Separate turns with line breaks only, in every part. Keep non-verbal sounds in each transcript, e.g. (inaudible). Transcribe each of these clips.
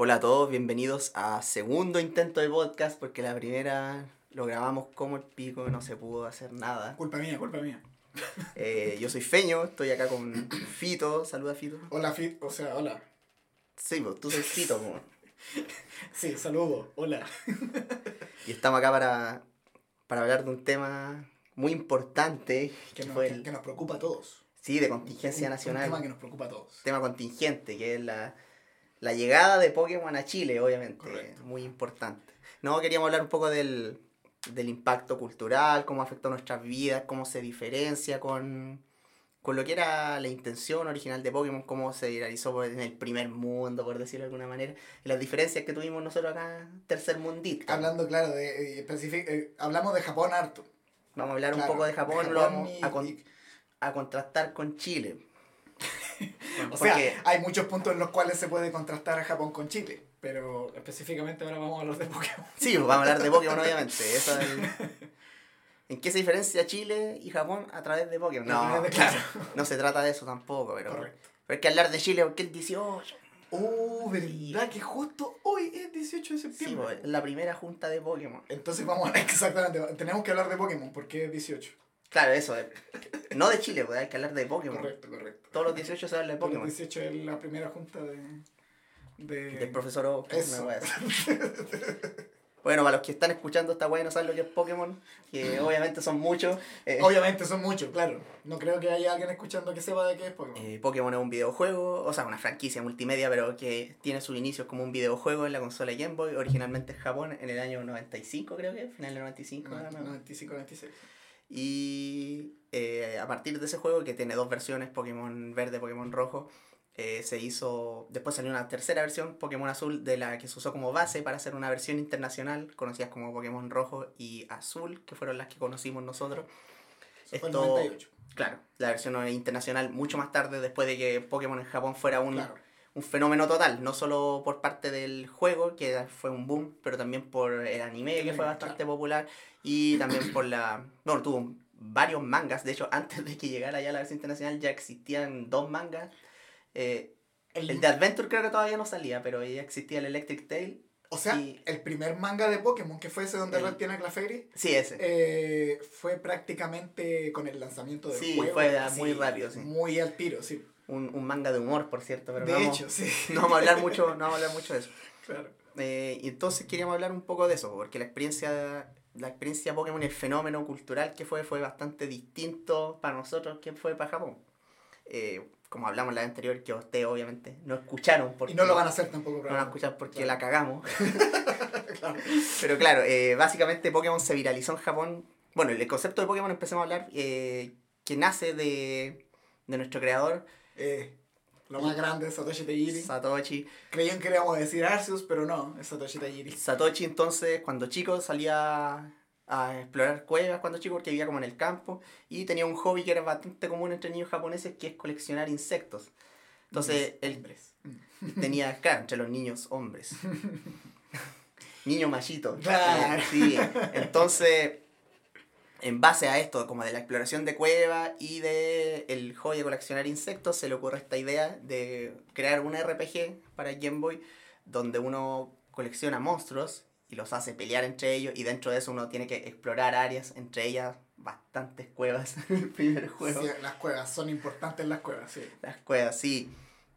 Hola a todos, bienvenidos a segundo intento de podcast porque la primera lo grabamos como el pico, no se pudo hacer nada.
Culpa mía, culpa mía.
Eh, yo soy Feño, estoy acá con Fito, saluda Fito.
Hola, Fit, o sea, hola.
Sí, pues tú soy Fito, po. (laughs)
Sí, saludo, hola.
y estamos acá para, para hablar de un tema muy importante
Que, nos, que- nos preocupa a todos.
sí, de contingencia
Un-
nacional.
Un tema que nos preocupa a todos.
tema contingente, que es la, la llegada de Pokémon a Chile, obviamente.
Correcto.
Muy importante. No, queríamos hablar un poco del, del impacto cultural, cómo afectó nuestras vidas, cómo se diferencia con, con lo que era la intención original de Pokémon, cómo se realizó pues, en el primer mundo, por decirlo de alguna manera, y las diferencias que tuvimos nosotros acá, tercer mundista.
Hablando, claro, de, eh, eh, hablamos de Japón harto.
Vamos a hablar
Claro,
un poco de Japón,
de
lo vamos
y-
a, con-
y-
a contrastar con Chile.
O sea, hay muchos puntos en los cuales se puede contrastar a Japón con Chile. Pero específicamente ahora vamos a hablar de Pokémon.
Sí, pues vamos a hablar de Pokémon, obviamente. (laughs) Eso es ¿En qué se diferencia Chile y Japón a través de Pokémon? No,
de-
claro. No se trata de eso tampoco, pero.
Correcto.
Pero hay que hablar de Chile porque el 18.
Uh, ¿verdad que justo hoy es 18 de
Sí,
septiembre?
pues, es la primera junta de Pokémon.
Entonces vamos a... (laughs) Exactamente, tenemos que hablar de Pokémon porque es 18.
Claro, eso. eh. (laughs) No de Chile, pues hay que hablar de Pokémon.
Correcto, correcto.
Todos los 18 se habla de
Porque
Pokémon.
el 18 es la primera junta de... de...
Del profesor así. (laughs) Bueno, para los que están escuchando esta weá y no saben lo que es Pokémon, que (laughs) obviamente son muchos. eh,
Obviamente son muchos, claro. No creo que haya alguien escuchando que sepa de qué es Pokémon.
Eh, Pokémon es un videojuego, o sea, una franquicia multimedia, pero que tiene sus inicios como un videojuego en la consola Game Boy, originalmente en Japón en el año 95, creo que, final del 95.
No,
no, no.
95, 96.
Y eh, a partir de ese juego, que tiene dos versiones, Pokémon verde, Pokémon rojo, eh, se hizo, después salió una tercera versión, Pokémon azul, de la que se usó como base para hacer una versión internacional, conocidas como Pokémon rojo y azul, que fueron las que conocimos nosotros.
Eso fue el
Esto-
98.
Claro, la versión internacional mucho más tarde, después de que Pokémon en Japón fuera un,
Claro.
Un fenómeno total, no solo por parte del juego, que fue un boom, pero también por el anime, que fue bastante popular, y también por la... Bueno, tuvo varios mangas, de hecho, (laughs) antes de que llegara ya la versión internacional ya existían dos mangas. Eh,
El-
el de Adventure creo que todavía no salía, pero ya existía el Electric Tail.
o sea, el primer manga de Pokémon, que fue ese donde Red tiene a Clefairy,
Sí, ese.
eh, fue prácticamente con el lanzamiento del
Sí,
juego.
fue muy rápido, sí.
Muy al tiro, sí.
Un, un manga de humor, por cierto, pero
de
no, vamos,
sí. (laughs)
no vamos a hablar mucho, no vamos a hablar mucho de eso.
Claro.
Eh, y entonces queríamos hablar un poco de eso, porque la experiencia, la experiencia Pokémon, el fenómeno cultural que fue, fue bastante distinto para nosotros que fue para Japón. Eh, como hablamos en la anterior, que ustedes obviamente no escucharon porque
Y no lo van a hacer tampoco,
no van a escuchar porque
Claro.
la cagamos. (laughs)
Claro.
Pero claro, eh, básicamente Pokémon se viralizó en Japón. Bueno, el concepto de Pokémon empecemos a hablar, eh, que nace de, de nuestro creador,
Eh, lo más grande, Satoshi Tajiri.
Satoshi.
Creían que íbamos a decir Arceus, pero no, es Satoshi Tajiri.
Satoshi entonces cuando chico salía a explorar cuevas cuando chico porque vivía como en el campo y tenía un hobby que era bastante común entre niños japoneses que es coleccionar insectos. Entonces él
Hombres. (laughs)
Tenía, claro, entre los niños hombres. (laughs) Niño machito.
Claro.
Sí, entonces en base a esto, como de la exploración de cuevas y de el hobby de coleccionar insectos, se le ocurre esta idea de crear un RPG para Game Boy donde uno colecciona monstruos y los hace pelear entre ellos y dentro de eso uno tiene que explorar áreas, entre ellas bastantes cuevas en (laughs) el primer juego.
Sí, las cuevas, son importantes las cuevas, sí.
Las cuevas, sí.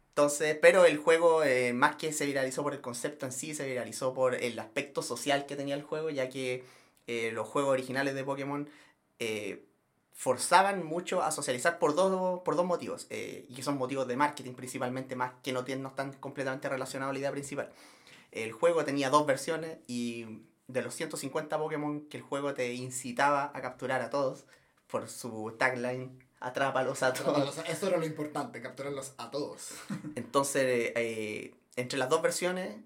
Entonces, pero el juego, eh, más que se viralizó por el concepto en sí, se viralizó por el aspecto social que tenía el juego, ya que eh, los juegos originales de Pokémon eh, forzaban mucho a socializar por dos, por dos motivos, eh, y que son motivos de marketing principalmente, más que no, tienen, no están completamente relacionados a la idea principal. El juego tenía dos versiones y de los 150 Pokémon que el juego te incitaba a capturar a todos, por su tagline, atrápalos a todos.
Eso era lo importante, capturarlos a todos.
Entonces, entre las dos versiones,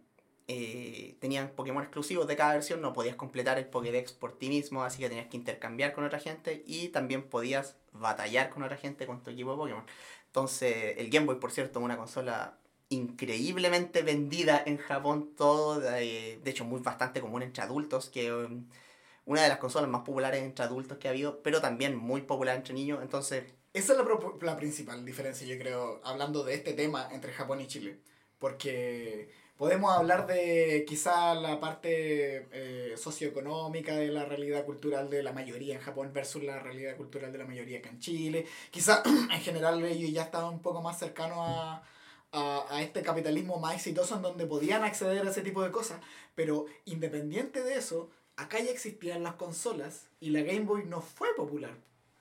eh, tenían Pokémon exclusivos de cada versión, no podías completar el Pokédex por ti mismo, así que tenías que intercambiar con otra gente y también podías batallar con otra gente con tu equipo de Pokémon. Entonces, el Game Boy, por cierto, una consola increíblemente vendida en Japón, todo, de, de hecho, muy bastante común entre adultos, que um, una de las consolas más populares entre adultos que ha habido, pero también muy popular entre niños, entonces
Esa es la principal diferencia, yo creo, hablando de este tema entre Japón y Chile. Porque Podemos hablar de quizá la parte eh, socioeconómica de la realidad cultural de la mayoría en Japón versus la realidad cultural de la mayoría acá en Chile. Quizá (clears throat) en general ellos ya estaban un poco más cercanos a, a, a, este capitalismo más exitoso en donde podían acceder a ese tipo de cosas. Pero independiente de eso, acá ya existían las consolas y la Game Boy no fue popular.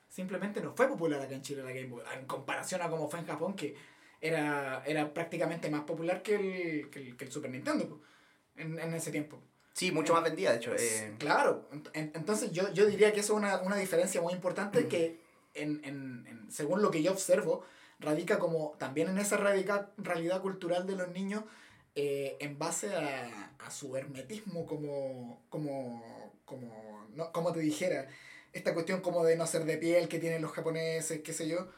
Simplemente no fue popular acá en Chile la Game Boy. En comparación a como fue en Japón, que era, era prácticamente más popular que el, que el, que el Super Nintendo en, en, ese tiempo.
Sí, mucho más vendida, de hecho.
Eh. Claro, entonces yo, yo diría que eso es una, una diferencia muy importante mm. que, en, en, en, según lo que yo observo, radica como también en esa radica, realidad cultural de los niños eh, en base a, a, su hermetismo como, como, como, no, como te dijera, esta cuestión como de no ser de piel que tienen los japoneses, qué sé yo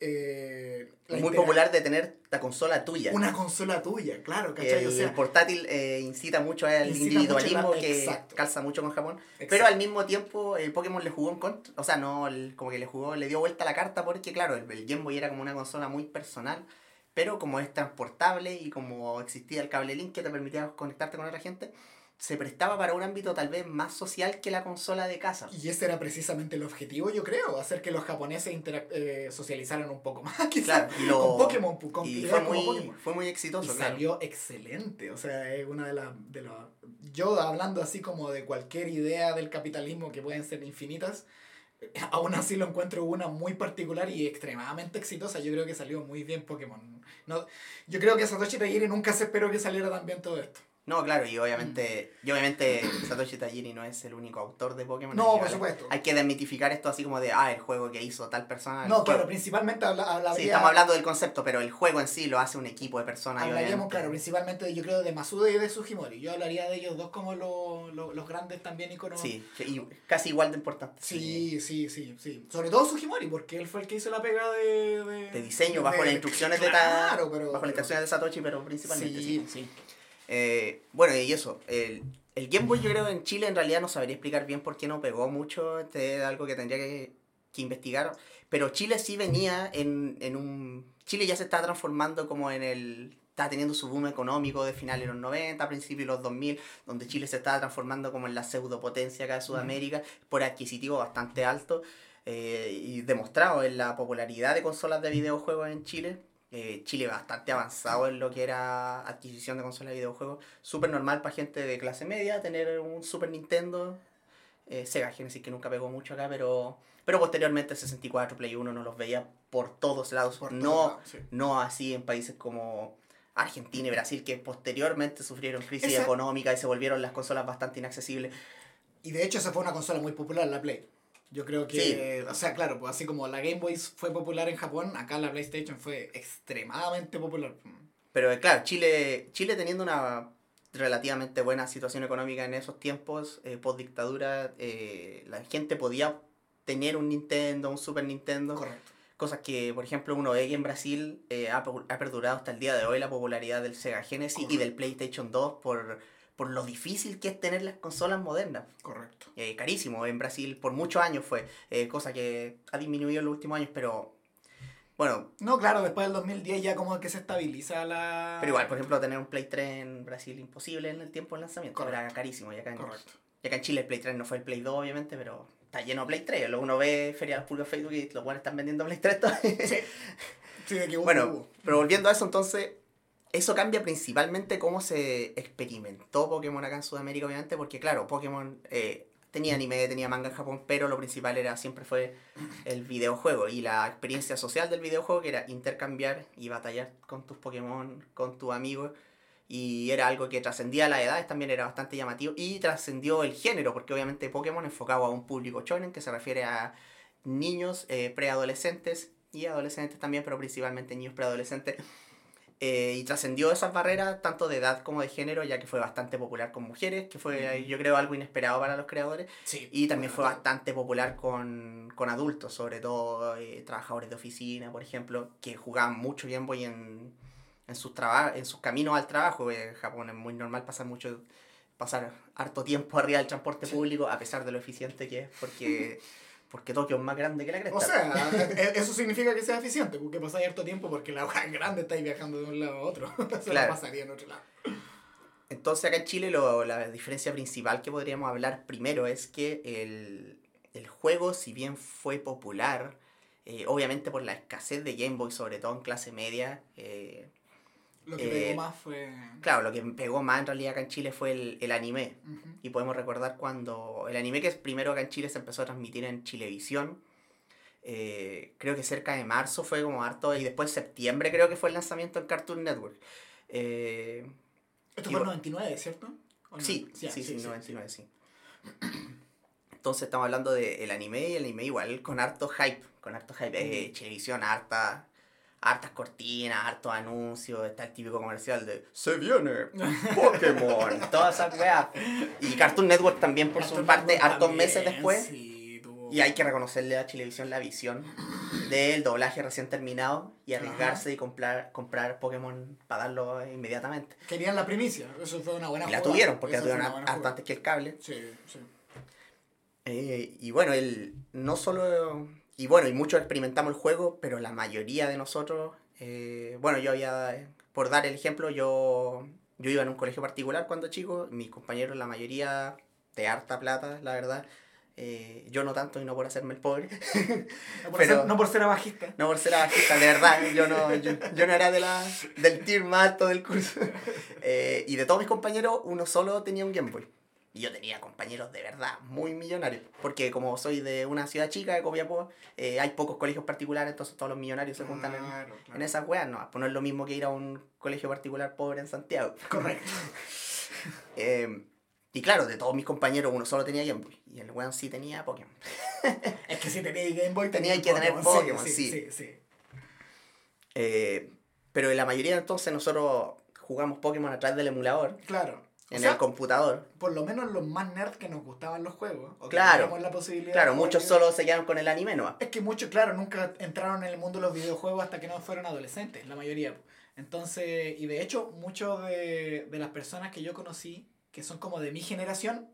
eh,
muy popular de tener la consola tuya.
Una consola tuya, claro, ¿cachai?
El, o sea, el portátil eh, incita mucho al individualismo mucho la, que exacto. calza mucho con Japón. Exacto. Pero al mismo tiempo el Pokémon le jugó en contra. O sea, no, el, como que le jugó, le dio vuelta a la carta porque, claro, el, el Game Boy era como una consola muy personal. Pero como es transportable y como existía el cable link que te permitía conectarte con otra gente, se prestaba para un ámbito tal vez más social que la consola de casa.
Y ese era precisamente el objetivo, yo creo, hacer que los japoneses eh, socializaran un poco más, (laughs) quizás,
claro, lo,
con Pokémon. Con
y fue muy, Pokémon. fue muy exitoso,
y
claro.
salió excelente, o sea, es una de las... De la, yo hablando así como de cualquier idea del capitalismo que pueden ser infinitas, (laughs) aún así lo encuentro una muy particular y extremadamente exitosa. Yo creo que salió muy bien Pokémon. No, yo creo que Satoshi Tajiri nunca se esperó que saliera tan bien todo esto.
No, claro, y obviamente, y obviamente (clears throat) Satoshi Tajiri no es el único autor de Pokémon.
No, por supuesto.
Hay que desmitificar esto así como de, ah, el juego que hizo tal persona.
No, claro, principalmente habla, hablaría...
Sí, estamos hablando del concepto, pero el juego en sí lo hace un equipo de personas.
Hablaríamos, claro, principalmente yo creo de Masuda y de Sugimori. Yo hablaría de ellos dos como lo, lo, los grandes también iconos.
Sí, y casi igual de importantes.
Sí, sí, sí, sí. Sobre todo Sugimori, porque él fue el que hizo la pega de... De,
de diseño, bajo
de,
las instrucciones
claro,
de...
Pero,
bajo las instrucciones de Satoshi, pero principalmente.
Sí, sí.
Eh, bueno, y eso, el, el Game Boy yo creo en Chile en realidad no sabría explicar bien por qué no pegó mucho, este es algo que tendría que, que investigar, pero Chile sí venía en, en un... Chile ya se está transformando como en el... Está teniendo su boom económico de finales de los 90, principios de los 2000, donde Chile se estaba transformando como en la pseudopotencia acá de Sudamérica, por adquisitivo bastante alto, eh, y demostrado en la popularidad de consolas de videojuegos en Chile eh, Chile bastante avanzado en lo que era adquisición de consolas de videojuegos. Súper normal para gente de clase media tener un Super Nintendo. Eh, Sega Genesis que nunca pegó mucho acá, pero, pero posteriormente 64, Play 1 no los veía por todos lados.
Por
no,
todos lados, sí.
no así en países como Argentina y Brasil, que posteriormente sufrieron crisis
Esa...
económica y se volvieron las consolas bastante inaccesibles.
Y de hecho esa fue una consola muy popular, la Play. Yo creo que,
Sí.
o sea, claro, pues así como la Game Boy fue popular en Japón, acá la PlayStation fue extremadamente popular.
Pero eh, claro, Chile, Chile teniendo una relativamente buena situación económica en esos tiempos, eh, post dictadura, eh, la gente podía tener un Nintendo, un Super Nintendo.
Correcto.
Cosas que, por ejemplo, uno ve que en Brasil eh, ha, ha, perdurado hasta el día de hoy la popularidad del Sega Genesis
Correcto.
y del PlayStation 2 por, por lo difícil que es tener las consolas modernas.
Correcto.
Eh, carísimo en Brasil, por muchos años fue, eh, cosa que ha disminuido en los últimos años, pero bueno.
No, claro, después del 2010 ya como que se estabiliza la...
Pero igual, por ejemplo, tener un Play 3 en Brasil imposible en el tiempo del lanzamiento,
Correcto.
era carísimo. Y acá, en,
Correcto.
y acá en Chile el Play 3 no fue el Play 2, obviamente, pero está lleno de Play 3. Luego uno ve ferias públicas Facebook y los buenos están vendiendo Play 3 todavía.
Sí. Sí, de que hubo,
Bueno,
hubo.
pero volviendo a eso, entonces, eso cambia principalmente cómo se experimentó Pokémon acá en Sudamérica, obviamente, porque claro, Pokémon eh, tenía anime, tenía manga en Japón, pero lo principal era siempre fue el videojuego y la experiencia social del videojuego, que era intercambiar y batallar con tus Pokémon, con tus amigos. Y era algo que trascendía las edades, también era bastante llamativo. Y trascendió el género, porque obviamente Pokémon enfocaba a un público shonen, que se refiere a niños, eh, preadolescentes y adolescentes también, pero principalmente niños preadolescentes. Eh, y trascendió esas barreras tanto de edad como de género, ya que fue bastante popular con mujeres, que fue yo creo algo inesperado para los creadores.
Sí.
Y también fue bastante popular con, con adultos, sobre todo eh, trabajadores de oficina, por ejemplo, que jugaban mucho Game Boy en, en, sus, en sus caminos al trabajo. En Japón es muy normal pasar mucho pasar harto tiempo (laughs) arriba del transporte
Sí.
público, a pesar de lo eficiente que es, porque, (laughs) porque Tokio es más grande que la cresta.
O sea, e- eso significa que sea eficiente, porque pasáis harto tiempo porque la hoja es grande, estáis viajando de un lado a otro. (laughs) Se
Claro.
la pasaría en otro lado.
entonces acá en Chile lo, la diferencia principal que podríamos hablar primero es que el, el juego, si bien fue popular, eh, obviamente por la escasez de Game Boy, sobre todo en clase media, eh,
Lo que
Eh,
pegó más fue.
claro, lo que pegó más en realidad acá en Chile fue el, el anime. Y podemos recordar cuando el anime que primero acá en Chile se empezó a transmitir en Chilevisión, eh, creo que cerca de marzo fue como harto, y después septiembre creo que fue el lanzamiento en Cartoon Network. Eh,
Esto fue en
bu-
99, ¿cierto? ¿O no?
Sí,
Ya,
sí, sí, 99, sí. Entonces estamos hablando del anime y el anime igual con harto hype, con harto hype. Eh,
Mm.
televisión, harta, hartas cortinas, hartos anuncios, está el típico comercial de Se viene Pokémon, (laughs) todas esas weas. Y Cartoon Network también por su parte,
Network
hartos
también,
meses después.
Sí,
Y hay que reconocerle a Chilevisión la visión del doblaje recién terminado y arriesgarse y comprar, comprar Pokémon para darlo inmediatamente.
Querían la primicia, eso fue una buena
Y la
jugada.
tuvieron, porque la tuvieron harto antes que el cable.
Sí, sí.
Eh, y bueno, el, no solo... Y bueno, y muchos experimentamos el juego, pero la mayoría de nosotros... eh, bueno, yo había... Por dar el ejemplo, yo, yo iba en un colegio particular cuando chico. Mis compañeros, la mayoría de harta plata, la verdad. Eh, yo no tanto y no por hacerme el pobre.
No (laughs) por,
Pero-
ser, no por ser abajista.
No por ser bajista, de verdad. Yo no, yo, yo no era de la, del tier más alto del curso. (laughs) Eh, y de todos mis compañeros, uno solo tenía un Game Boy. Y yo tenía compañeros de verdad muy millonarios. Porque como soy de una ciudad chica, de Copiapó, eh, hay pocos colegios particulares, entonces todos los millonarios se juntan en,
Claro, claro.
en esas weas. No, pues no es lo mismo que ir a un colegio particular pobre en Santiago.
Correcto. (laughs)
Eh, y claro, de todos mis compañeros, uno solo tenía Game Boy. Y el weón sí tenía Pokémon. (laughs)
Es que si tenéis Game Boy,
Tenía que tener Pokémon,
sí.
sí.
sí, sí.
Eh, pero en la mayoría entonces nosotros jugamos Pokémon a través del emulador.
Claro. O
en
sea,
el computador.
por lo menos los más nerds que nos gustaban los juegos. O
Claro.
la posibilidad
Claro,
jugar
muchos solo se quedaron con el anime nomás.
Es que muchos, claro, nunca entraron en el mundo de los videojuegos hasta que no fueron adolescentes, la mayoría. Entonces, y de hecho, muchos de, de las personas que yo conocí, que son como de mi generación,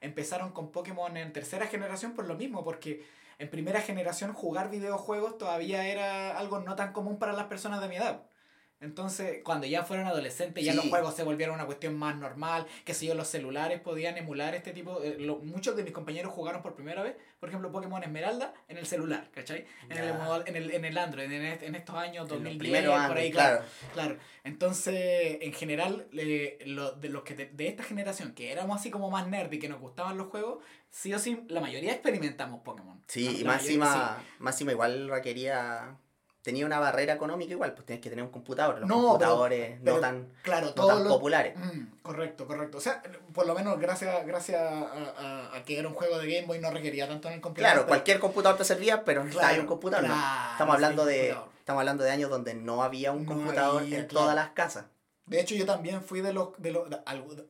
empezaron con Pokémon en tercera generación por lo mismo, porque en primera generación jugar videojuegos todavía era algo no tan común para las personas de mi edad. Entonces, cuando ya fueron adolescentes, ya
Sí.
los juegos se volvieron una cuestión más normal, que si yo los celulares podían emular este tipo, eh, lo- muchos de mis compañeros jugaron por primera vez, por ejemplo, Pokémon Esmeralda en el celular, ¿cachai? En el, en el, en el Android, en, est- en estos años
En los
2010,
primeros
por ahí,
claro.
claro. Entonces en general eh, lo- de los que de, de esta generación que éramos así como más nerd y que nos gustaban los juegos, sí o sí, la mayoría experimentamos Pokémon.
Sí,
La-
y
la
más
mayoría
más encima igual requería... Tenía una barrera económica igual, pues tenías que tener un computador. Los
No,
computadores
pero-
no tan.
Claro,
no tan populares.
Mm, correcto, correcto. O sea, por lo menos gracias, gracias a, a- a que era un juego de Game Boy no requería tanto en el computador.
Claro,
pero-
cualquier computador te servía, pero
Claro,
un computador. ¿no?
claro,
Estamos hablando de
computador.
estamos hablando de años donde no había un
No
computador
había,
en todas las casas.
De hecho, yo también fui de los, de los de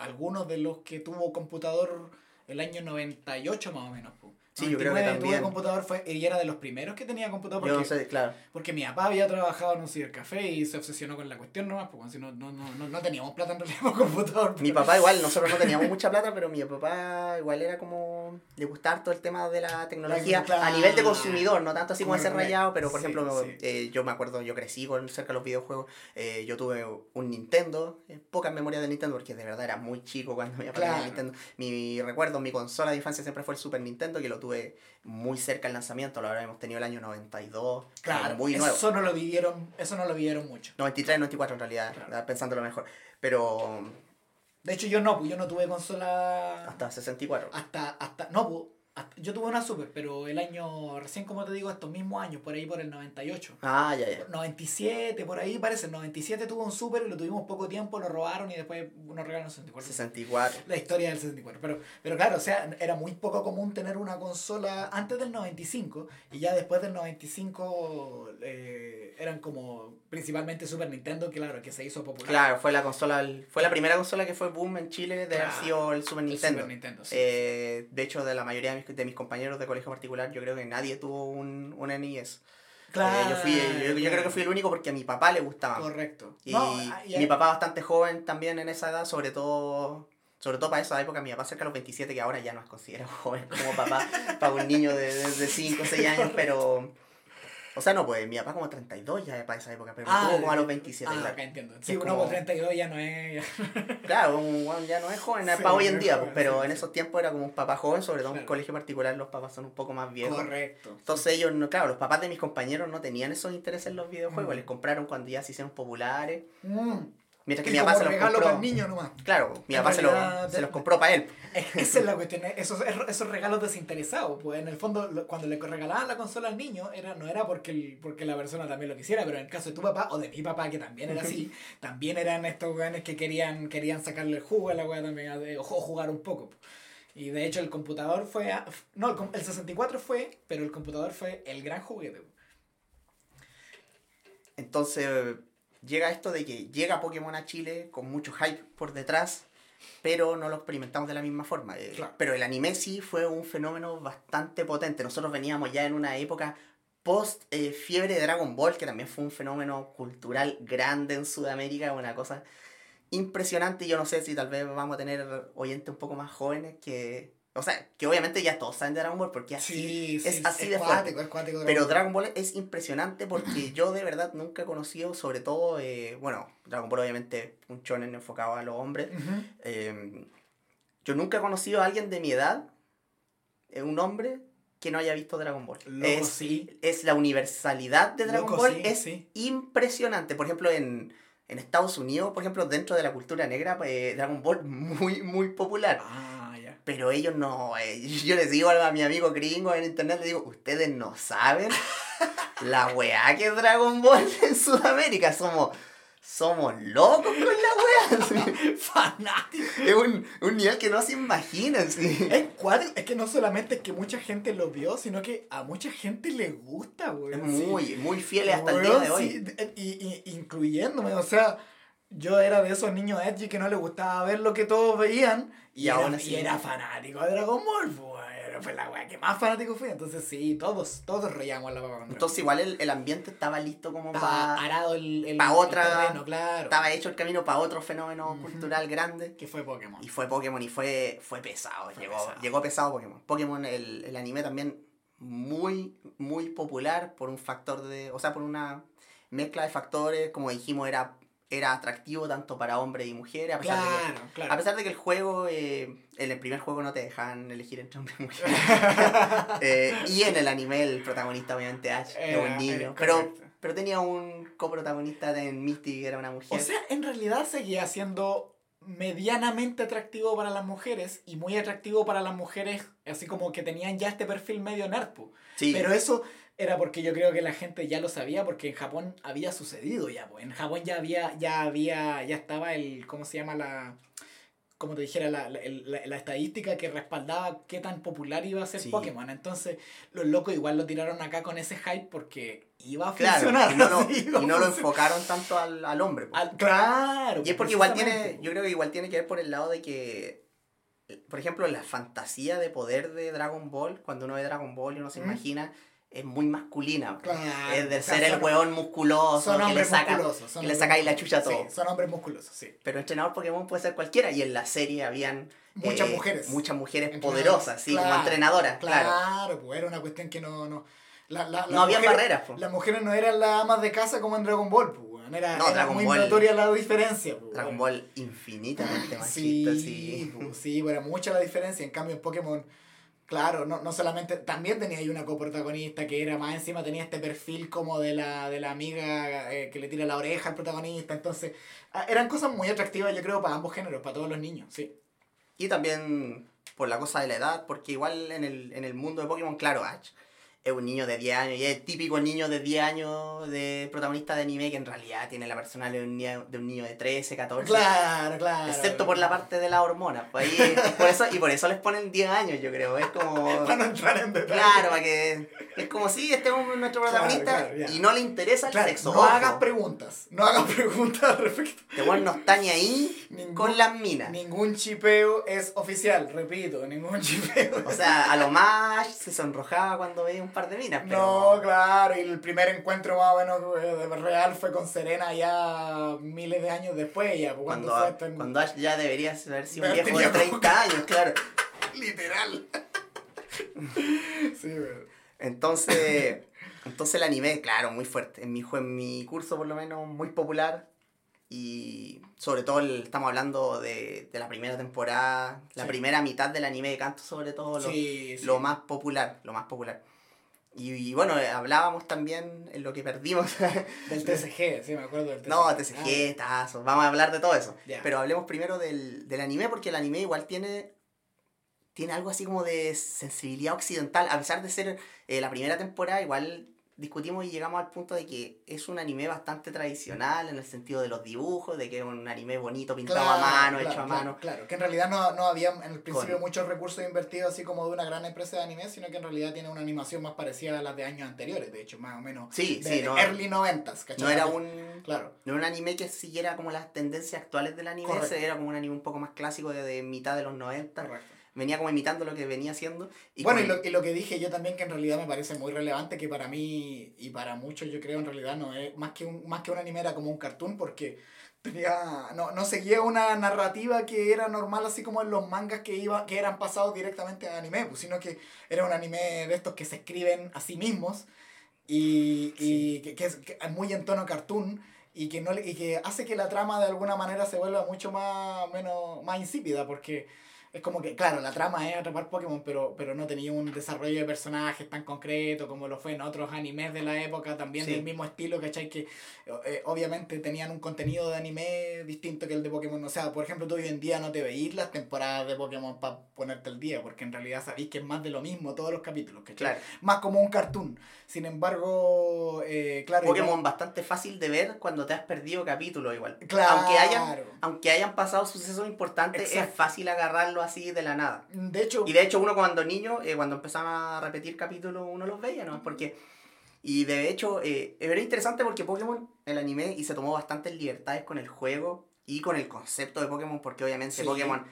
algunos de los que tuvo computador el año 98 más o menos.
Sí, yo creo que
99
también.
Tuve computador fue, y era de los primeros que tenía computador porque,
Yo no sé, claro.
porque mi papá había trabajado en un cibercafé y se obsesionó con la cuestión nomás, porque si no, no, no, no, teníamos plata en realidad para computador.
Mi
pero-
papá igual, nosotros no teníamos mucha plata, pero mi papá igual era como, le gustaba todo el tema de la tecnología
Claro.
a nivel de consumidor, no tanto así como ese
Correcto.
rayado, pero por
Sí,
ejemplo,
sí.
eh, yo me acuerdo, yo crecí con cerca de los videojuegos, eh, yo tuve un Nintendo, eh, pocas memorias de Nintendo, porque de verdad era muy chico cuando tenía
Claro.
Nintendo. Mi recuerdo, mi consola de infancia siempre fue el Super Nintendo, que lo tuve muy cerca del lanzamiento, lo habremos tenido el año 92,
Claro,
muy nuevo.
eso no lo vivieron, eso no lo vivieron mucho.
93, 94 en realidad,
Claro.
pensándolo mejor, pero
De hecho, yo no, pues yo no tuve consola
hasta 64.
hasta, hasta, no, pues, yo tuve una Super, pero el año, recién como te digo, estos mismos años, por ahí por el 98.
Ah, ya, ya.
97, por ahí parece, el 97 tuvo un Super y lo tuvimos poco tiempo, lo robaron y después nos regalaron el 64.
64.
La historia del 64. Pero, pero claro, o sea, era muy poco común tener una consola antes del 95 y ya después del 95 eh, eran como principalmente Super Nintendo, claro, que se hizo popular.
Claro, fue la consola, fue la primera consola que fue boom en Chile de haber
Claro,
sido el Super
El
Nintendo.
Super Nintendo, sí.
Eh, de hecho, de la mayoría de mis, de mis compañeros de colegio particular, yo creo que nadie tuvo un, un NES. Eh, yo, fui, yo, yo creo que fui el único porque a mi papá le gustaba.
Correcto.
Y
No, ah, y-
mi papá bastante joven también en esa edad, sobre todo sobre todo para esa época, mi papá cerca de los 27, que ahora ya no es considerado (laughs) joven como papá, para un niño de 5 o 6 años, pero O sea, no, pues mi papá como 32 ya para esa época, pero
Ah,
tuvo como a los
ah,
27. claro.
acá entiendo. Sí, uno
como-
por 32 ya no es... (laughs)
Claro, un weón ya no es joven, es
Sí,
para hoy en día,
joven,
pues, pero
sí,
en
sí.
esos tiempos era como un papá joven, sobre todo en un
Claro.
colegio particular los papás son un poco más viejos.
Correcto.
Entonces ellos, no, claro, los papás de mis compañeros no tenían esos intereses en los videojuegos,
Mm.
les compraron cuando ya se hicieron populares,
Mm.
Mientras que mi papá se los
regalo
compró.
para el niño nomás.
Claro, mi
En
papá se, lo- se los compró para él.
Esa es la cuestión, esos, esos regalos desinteresados, pues en el fondo cuando le regalaban la consola al niño era, no era porque, el- porque la persona también lo quisiera, pero en el caso de tu papá o de mi papá, que también era así, (laughs) también eran estos weones que querían, querían sacarle el jugo a la wea también, o jugar un poco. Y de hecho el computador fue, a- no, el, com- el 64 fue, pero el computador fue el gran juguete.
Entonces llega esto de que llega Pokémon a Chile con mucho hype por detrás, pero no lo experimentamos de la misma forma. Eh,
Claro.
Pero el anime sí fue un fenómeno bastante potente. Nosotros veníamos ya en una época post eh, fiebre de Dragon Ball, que también fue un fenómeno cultural grande en Sudamérica, una cosa impresionante. Yo no sé si tal vez vamos a tener oyentes un poco más jóvenes que... O sea, que obviamente ya todos saben de Dragon Ball porque así
Sí, sí,
es así de
cuático,
fuerte.
es cuático
pero. Dragon Ball es impresionante porque (clears throat) yo de verdad nunca he conocido, sobre todo, eh, bueno, Dragon Ball obviamente un shonen enfocado a los hombres.
Ujú.
eh, yo nunca he conocido a alguien de mi edad, eh, un hombre, que no haya visto Dragon Ball.
Loco,
es,
sí.
es la universalidad de Dragon
Loco,
Ball,
sí,
es
sí.
impresionante. Por ejemplo, en, en Estados Unidos, por ejemplo, dentro de la cultura negra, eh, Dragon Ball (laughs) muy, muy popular.
Ah.
Pero ellos no, eh, (laughs) yo les digo a mi amigo gringo en internet, les digo, ustedes no saben (laughs) la weá que es Dragon Ball (laughs) en Sudamérica, somos, somos locos con la weá, sí.
Fanático.
es un, un nivel que no se imaginan, sí.
Es cuático, es que no solamente es que mucha gente lo vio, sino que a mucha gente le gusta.
Es muy, muy fieles hasta el día de hoy.
y, y- incluyéndome, o sea, yo era de esos niños edgy que no les gustaba ver lo que todos veían y,
Y
era,
aún así-
y era fanático de Dragon Ball, pues, fue la weá que más fanático fui, entonces sí, todos, todos reíamos la Dragon
Entonces igual el, el ambiente estaba listo como para...
arado el, el,
pa'
el
otra-
terreno, claro,
Estaba hecho el camino para otro fenómeno cultural grande.
que fue Pokémon.
Y fue Pokémon y fue, fue pesado,
Fue
llegó,
pesado.
llegó pesado Pokémon. Pokémon, el, el anime también muy, muy popular por un factor de, o sea, por una mezcla de factores, como dijimos, era, era atractivo tanto para hombres y mujeres, a pesar, de, que,
claro.
a pesar de que el juego, eh, en el primer juego no te dejan elegir entre hombre y mujer. (laughs) Eh, y en el anime el protagonista obviamente Ash,
Era-
un niño, pero, pero tenía un coprotagonista en Misty que era una mujer.
O sea, en realidad seguía siendo medianamente atractivo para las mujeres y muy atractivo para las mujeres, así como que tenían ya este perfil medio
sí,
Pero eso era porque yo creo que la gente ya lo sabía porque en Japón había sucedido ya, pues. En Japón ya había, ya había, ya estaba el, ¿cómo se llama la, como te dijera, la, la, la estadística que respaldaba qué tan popular iba a ser
Sí.
Pokémon. Entonces, los locos igual lo tiraron acá con ese hype porque iba a
claro,
funcionar.
y no, lo, (laughs) y no lo enfocaron tanto al, al hombre. pues.
Al- claro.
Y es porque igual tiene, yo creo que igual tiene que ver por el lado de que, por ejemplo, la fantasía de poder de Dragon Ball, cuando uno ve Dragon Ball y uno se
¿Mm?
imagina, es muy masculina.
Claro,
es de ser el hueón musculoso, que le, saca, que le sacáis la chucha a todo.
Sí, son hombres musculosos, sí.
Pero entrenador Pokémon puede ser cualquiera, y en la serie habían
Muchas
eh,
mujeres.
Muchas mujeres poderosas, sí, como entrenadoras, claro.
Claro, pues era una cuestión que no. No, la, la,
No había
mujeres-
barreras.
Las mujeres no eran las amas de casa como en Dragon Ball, pues. Era,
No,
era
Dragon
muy
Ball-
notoria la diferencia, pues.
Dragon. Ball infinitamente (laughs) machista, sí.
pues, sí, era mucha la diferencia. En cambio, en Pokémon, claro, no, no solamente. También tenía ahí una coprotagonista que era más encima, tenía este perfil como de la, de la amiga eh, que le tira la oreja al protagonista. Entonces, ah, eran cosas muy atractivas, yo creo, para ambos géneros, para todos los niños, sí.
Y también por la cosa de la edad, porque igual en el, en el mundo de Pokémon, claro, Ash es un niño de 10 años y es el típico niño de 10 años de protagonista de anime que en realidad tiene la personalidad de un niño de, un niño de 13, 14.
Claro, claro.
Excepto por la parte de la hormona. Pues ahí, por eso, y por eso les ponen 10 años, yo creo. Es como. (laughs)
Para no entrar en detalle.
Claro, para que. Es como si este es nuestro protagonista
claro,
y no le interesa el sexo.
no
ojo.
hagas preguntas. No hagas (laughs) preguntas al respecto.
Este weón no está ni ahí
Ningún-
con las minas.
Ningún chipeo es oficial, repito, ningún (laughs) chipeo.
O sea, a lo más se sonrojaba cuando veía un par de minas. Pero...
No, claro, y el primer encuentro más o menos eh, real fue con Serena ya miles de años después, ya, pues, cuando,
Cuando,
fue
Ash ya debería haber sido un viejo de
tenía
30 años, claro. (laughs)
Literal. sí, güey.
Entonces, Entonces el anime, claro, muy fuerte. En mi, en mi curso, por lo menos, muy popular. Y sobre todo estamos hablando de, de, la primera temporada, la primera mitad del anime de canto, sobre todo, lo, lo más popular, lo más popular. Y, bueno, hablábamos también en lo que perdimos.
Del TCG, sí, me acuerdo del TCG.
No, TCG, ah. tazo, vamos a hablar de todo eso. Pero hablemos primero del, del anime, porque el anime igual tiene tiene algo así como de sensibilidad occidental, a pesar de ser eh, la primera temporada, igual discutimos y llegamos al punto de que es un anime bastante tradicional en el sentido de los dibujos, de que es un anime bonito, pintado a mano, hecho a mano.
Claro, que en realidad no, no había en el principio muchos recursos invertidos así como de una gran empresa de anime, sino que en realidad tiene una animación más parecida a las de años anteriores, de hecho, más o menos.
Sí,
de,
sí, no,
early 90
No era un, claro. no era un anime que siguiera como las tendencias actuales del anime, era como un anime un poco más clásico de, de mitad de los 90. Correcto venía como imitando lo que venía haciendo.
Y bueno, y, lo, y, lo, que dije yo también, que en realidad me parece muy relevante, que para mí y para muchos yo creo en realidad no es más que un, más que un anime, era como un cartoon, porque tenía, no, no seguía una narrativa que era normal, así como en los mangas que, iba, que eran pasados directamente a anime, pues, sino que era un anime de estos que se escriben a sí mismos y, y que, que, es, muy en tono cartoon y que no y que hace que la trama de alguna manera se vuelva mucho más menos más insípida porque es como que, claro, la trama es atrapar Pokémon, pero, pero no tenía un desarrollo de personajes tan concreto como lo fue en otros animes de la época, también del mismo estilo, ¿cachai? Que eh, obviamente tenían un contenido de anime distinto que el de Pokémon. O sea, por ejemplo, tú hoy en día no te veís las temporadas de Pokémon para ponerte el día, porque en realidad sabéis que es más de lo mismo todos los capítulos, ¿cachai? Claro. Más como un cartoon. Sin embargo, eh, claro.
Pokémon bastante fácil de ver cuando te has perdido capítulos igual. Claro. Aunque hayan, aunque hayan pasado sucesos importantes, es fácil agarrarlo así de la nada.
De hecho.
Y de hecho uno cuando niño, eh, cuando empezaba a repetir capítulos, uno los veía, ¿no? Porque... Y de hecho, eh, era interesante porque Pokémon, el anime, y se tomó bastantes libertades con el juego y con el concepto de Pokémon, porque obviamente Pokémon...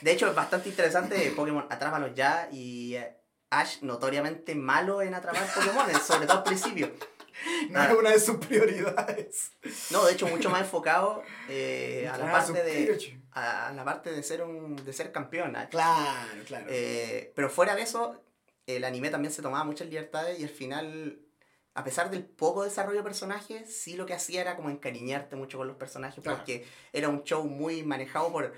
De hecho, es bastante interesante Pokémon Atrápalos ya y eh, Ash notoriamente malo en atrapar Pokémon, (laughs) sobre todo al principio.
No es una de sus prioridades.
No, de hecho, mucho más enfocado eh, a, la parte de, a la parte de ser un de ser campeón.
Claro, claro.
Eh, pero fuera de eso, el anime también se tomaba muchas libertades y al final, a pesar del poco desarrollo de personajes, sí lo que hacía era como encariñarte mucho con los personajes porque era un show muy manejado por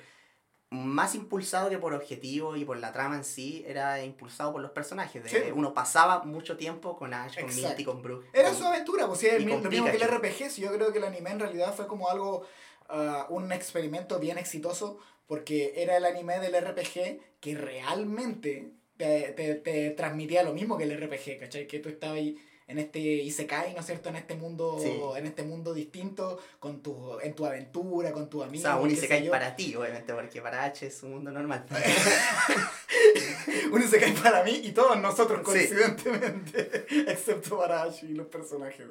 más impulsado que por objetivo y por la trama en sí, era impulsado por los personajes. De, Uno pasaba mucho tiempo con Ash, con Misty, con Brooke.
Era su aventura, pues sí, el mismo, que el RPG. yo creo que el anime en realidad fue como algo, uh, un experimento bien exitoso, porque era el anime del RPG que realmente te, te, te transmitía lo mismo que el RPG, ¿cachai? Que tú estabas ahí en este Isekai, ¿no es cierto? En este mundo, en este mundo distinto, con tu, en tu aventura, con tu amigo.
O sea, un Isekai para ti, obviamente, porque para H es un mundo normal. (laughs) (laughs)
un Isekai para mí y todos nosotros, coincidentemente, (laughs) excepto para H y los personajes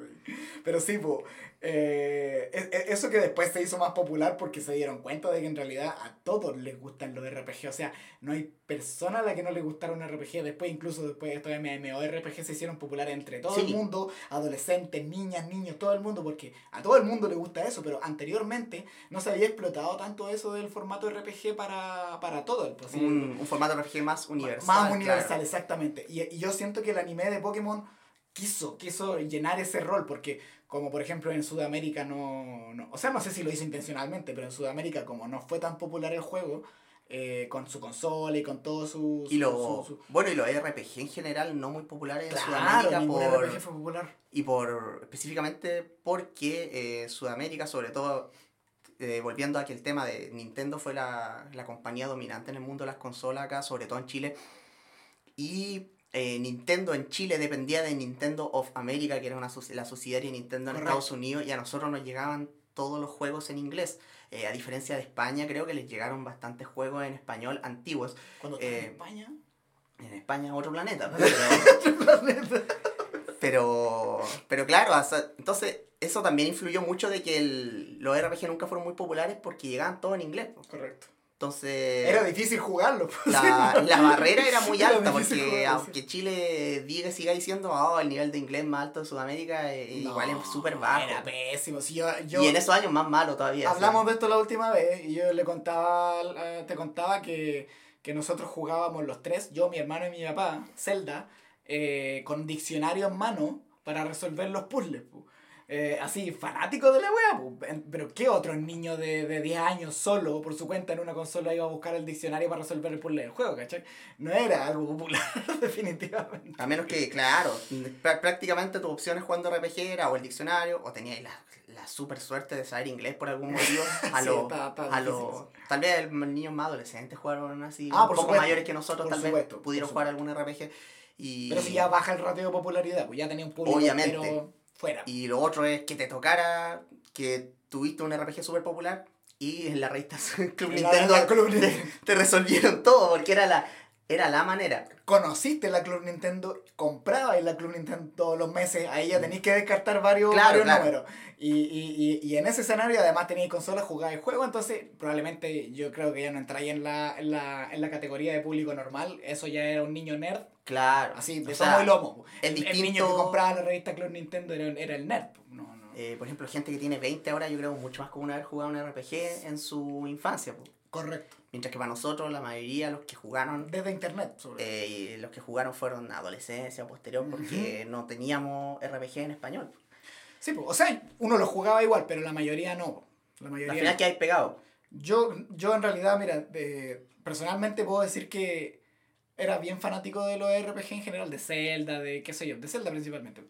Pero sí, pues, eh, eso que después se hizo más popular porque se dieron cuenta de que en realidad a todos les gustan los RPG. O sea, no hay persona a la que no le gustara un RPG. Después, incluso después de estos MMORPG se hicieron populares entre todo el mundo, adolescentes, niñas, niños, todo el mundo, porque a todo el mundo le gusta eso, pero anteriormente no se había explotado tanto eso del formato RPG para, para todo el
proceso. Un, formato RPG más universal.
Más universal, exactamente. Y, y yo siento que el anime de Pokémon quiso, quiso llenar ese rol, porque como por ejemplo en Sudamérica no, no, o sea, no sé si lo hizo intencionalmente, pero en Sudamérica como no fue tan popular el juego, eh, con su consola y con todo su...
y lo, Bueno, y los RPG en general no muy populares en Sudamérica. Por,
RPG fue popular.
Y por específicamente porque eh, Sudamérica, sobre todo, eh, volviendo a que el tema de Nintendo fue la, la compañía dominante en el mundo de las consolas acá, sobre todo en Chile. Y eh, Nintendo en Chile dependía de Nintendo of America, que era una, la subsidiaria de Nintendo en Estados Unidos, y a nosotros nos llegaban todos los juegos en inglés. Eh, a diferencia de España, creo que les llegaron bastantes juegos en español antiguos.
¿Cuándo eh, en España?
En España, (laughs) otro planeta. Pero, pero, claro, entonces eso también influyó mucho de que el, los RPG nunca fueron muy populares porque llegaban todos en inglés.
Correcto.
Entonces.
Era difícil jugarlo.
Pues. La, (laughs) la barrera era muy alta, porque aunque Chile diga, siga diciendo, oh, el nivel de inglés más alto de Sudamérica, eh, igual es súper bajo.
Era pésimo.
y en esos años más malo todavía.
Hablamos de esto la última vez y yo le contaba, eh, te contaba que, que nosotros jugábamos los tres, yo, mi hermano y mi papá, Zelda, eh, con diccionario en mano para resolver los puzzles. po. Eh, así, fanático de la wea, pero ¿qué otro niño de, de 10 años solo por su cuenta en una consola iba a buscar el diccionario para resolver el puzzle del juego, ¿cachai? No era algo popular, (laughs) definitivamente.
A menos que, claro, prá- prácticamente tu opción es jugando RPG era o el diccionario o tenías la, la super suerte de saber inglés por algún motivo. (laughs) A
Sí,
lo,
está- está
a lo- tal vez niños más adolescentes jugaron así,
Ah,
un
por
poco
supuesto,
mayores que nosotros,
por
tal vez
supuesto,
pudieron
por
jugar algún RPG. Y,
Pero si ya baja el ratio de popularidad, pues ya tenía un público
Obviamente.
pero fuera.
y lo otro es que te tocara que tuviste un RPG súper popular y en la revista (laughs) Club
En la-
Nintendo
la Club
te,
Nintendo.
te resolvieron todo porque era la, era la manera.
Conociste la Club Nintendo, comprabas la Club Nintendo todos los meses, ahí ya tenéis que descartar varios,
Claro,
varios
claro.
números. Y, y, y, y en ese escenario además tenéis consolas, el juego, entonces probablemente yo creo que ya no entráis en la, en, la, en la categoría de público normal, eso ya era un niño nerd,
Claro.
así de tomo y lomo. El, niño que compraba la revista Club Nintendo era, era el nerd. No, no.
eh, por ejemplo, gente que tiene 20 ahora, yo creo mucho más común haber jugado un RPG en su infancia. po.
Correcto.
Mientras que para nosotros, la mayoría, los que jugaron,
Desde internet, sobre
eh, y los que jugaron fueron adolescencia o posterior, porque no teníamos RPG en español.
Sí, pues, o sea, uno lo jugaba igual, pero la mayoría no. La mayoría
Al final,
no.
que hay pegado?
Yo, yo en realidad, mira, eh, personalmente puedo decir que era bien fanático de los RPG en general, de Zelda, de qué sé yo, de Zelda principalmente.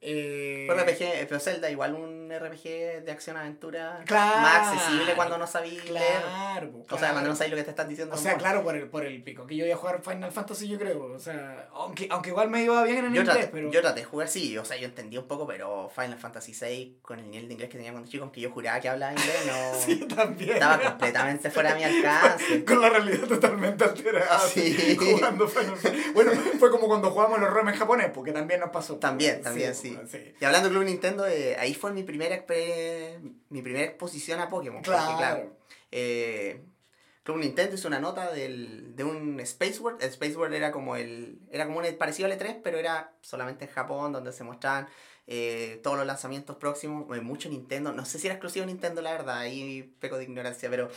Eh,
RPG, pero Zelda, igual un RPG de acción-aventura
Claro.
más accesible cuando no sabías leer.
Claro,
O sea, cuando no sabes lo que te están diciendo.
O sea, claro, por el, por el pico que yo iba a jugar Final Fantasy, yo creo. O sea, aunque, aunque igual me iba bien en el
Yo
inglés,
traté,
pero.
yo traté de jugar, sí, o sea, yo entendí un poco, pero Final Fantasy VI, con el nivel de inglés que tenía cuando chico, aunque yo juraba que hablaba inglés, no. (laughs)
Sí, también.
Estaba completamente fuera de mi alcance. (laughs)
Con la realidad totalmente alterada.
Sí.
Jugando Final Fantasy. Bueno, fue como cuando jugamos los ROM en japonés, porque también nos pasó.
También, también, sí. Y hablando de Club Nintendo, eh, ahí fue mi primera, mi primera exposición a Pokémon. porque,
Claro.
eh, Club Nintendo hizo una nota del, de un Space World. El Space World era como el era como un parecido al E3, pero era solamente en Japón, donde se mostraban eh, todos los lanzamientos próximos. mucho Nintendo. No sé si era exclusivo Nintendo, la verdad. Ahí peco de ignorancia, pero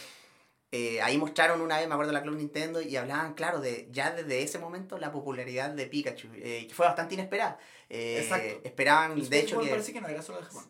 eh, ahí mostraron una vez, me acuerdo, la Club Nintendo y hablaban, claro, de ya desde ese momento la popularidad de Pikachu, eh, que fue bastante inesperada.
Exacto.
Esperaban, de hecho, que...
parece que no era solo de Japón.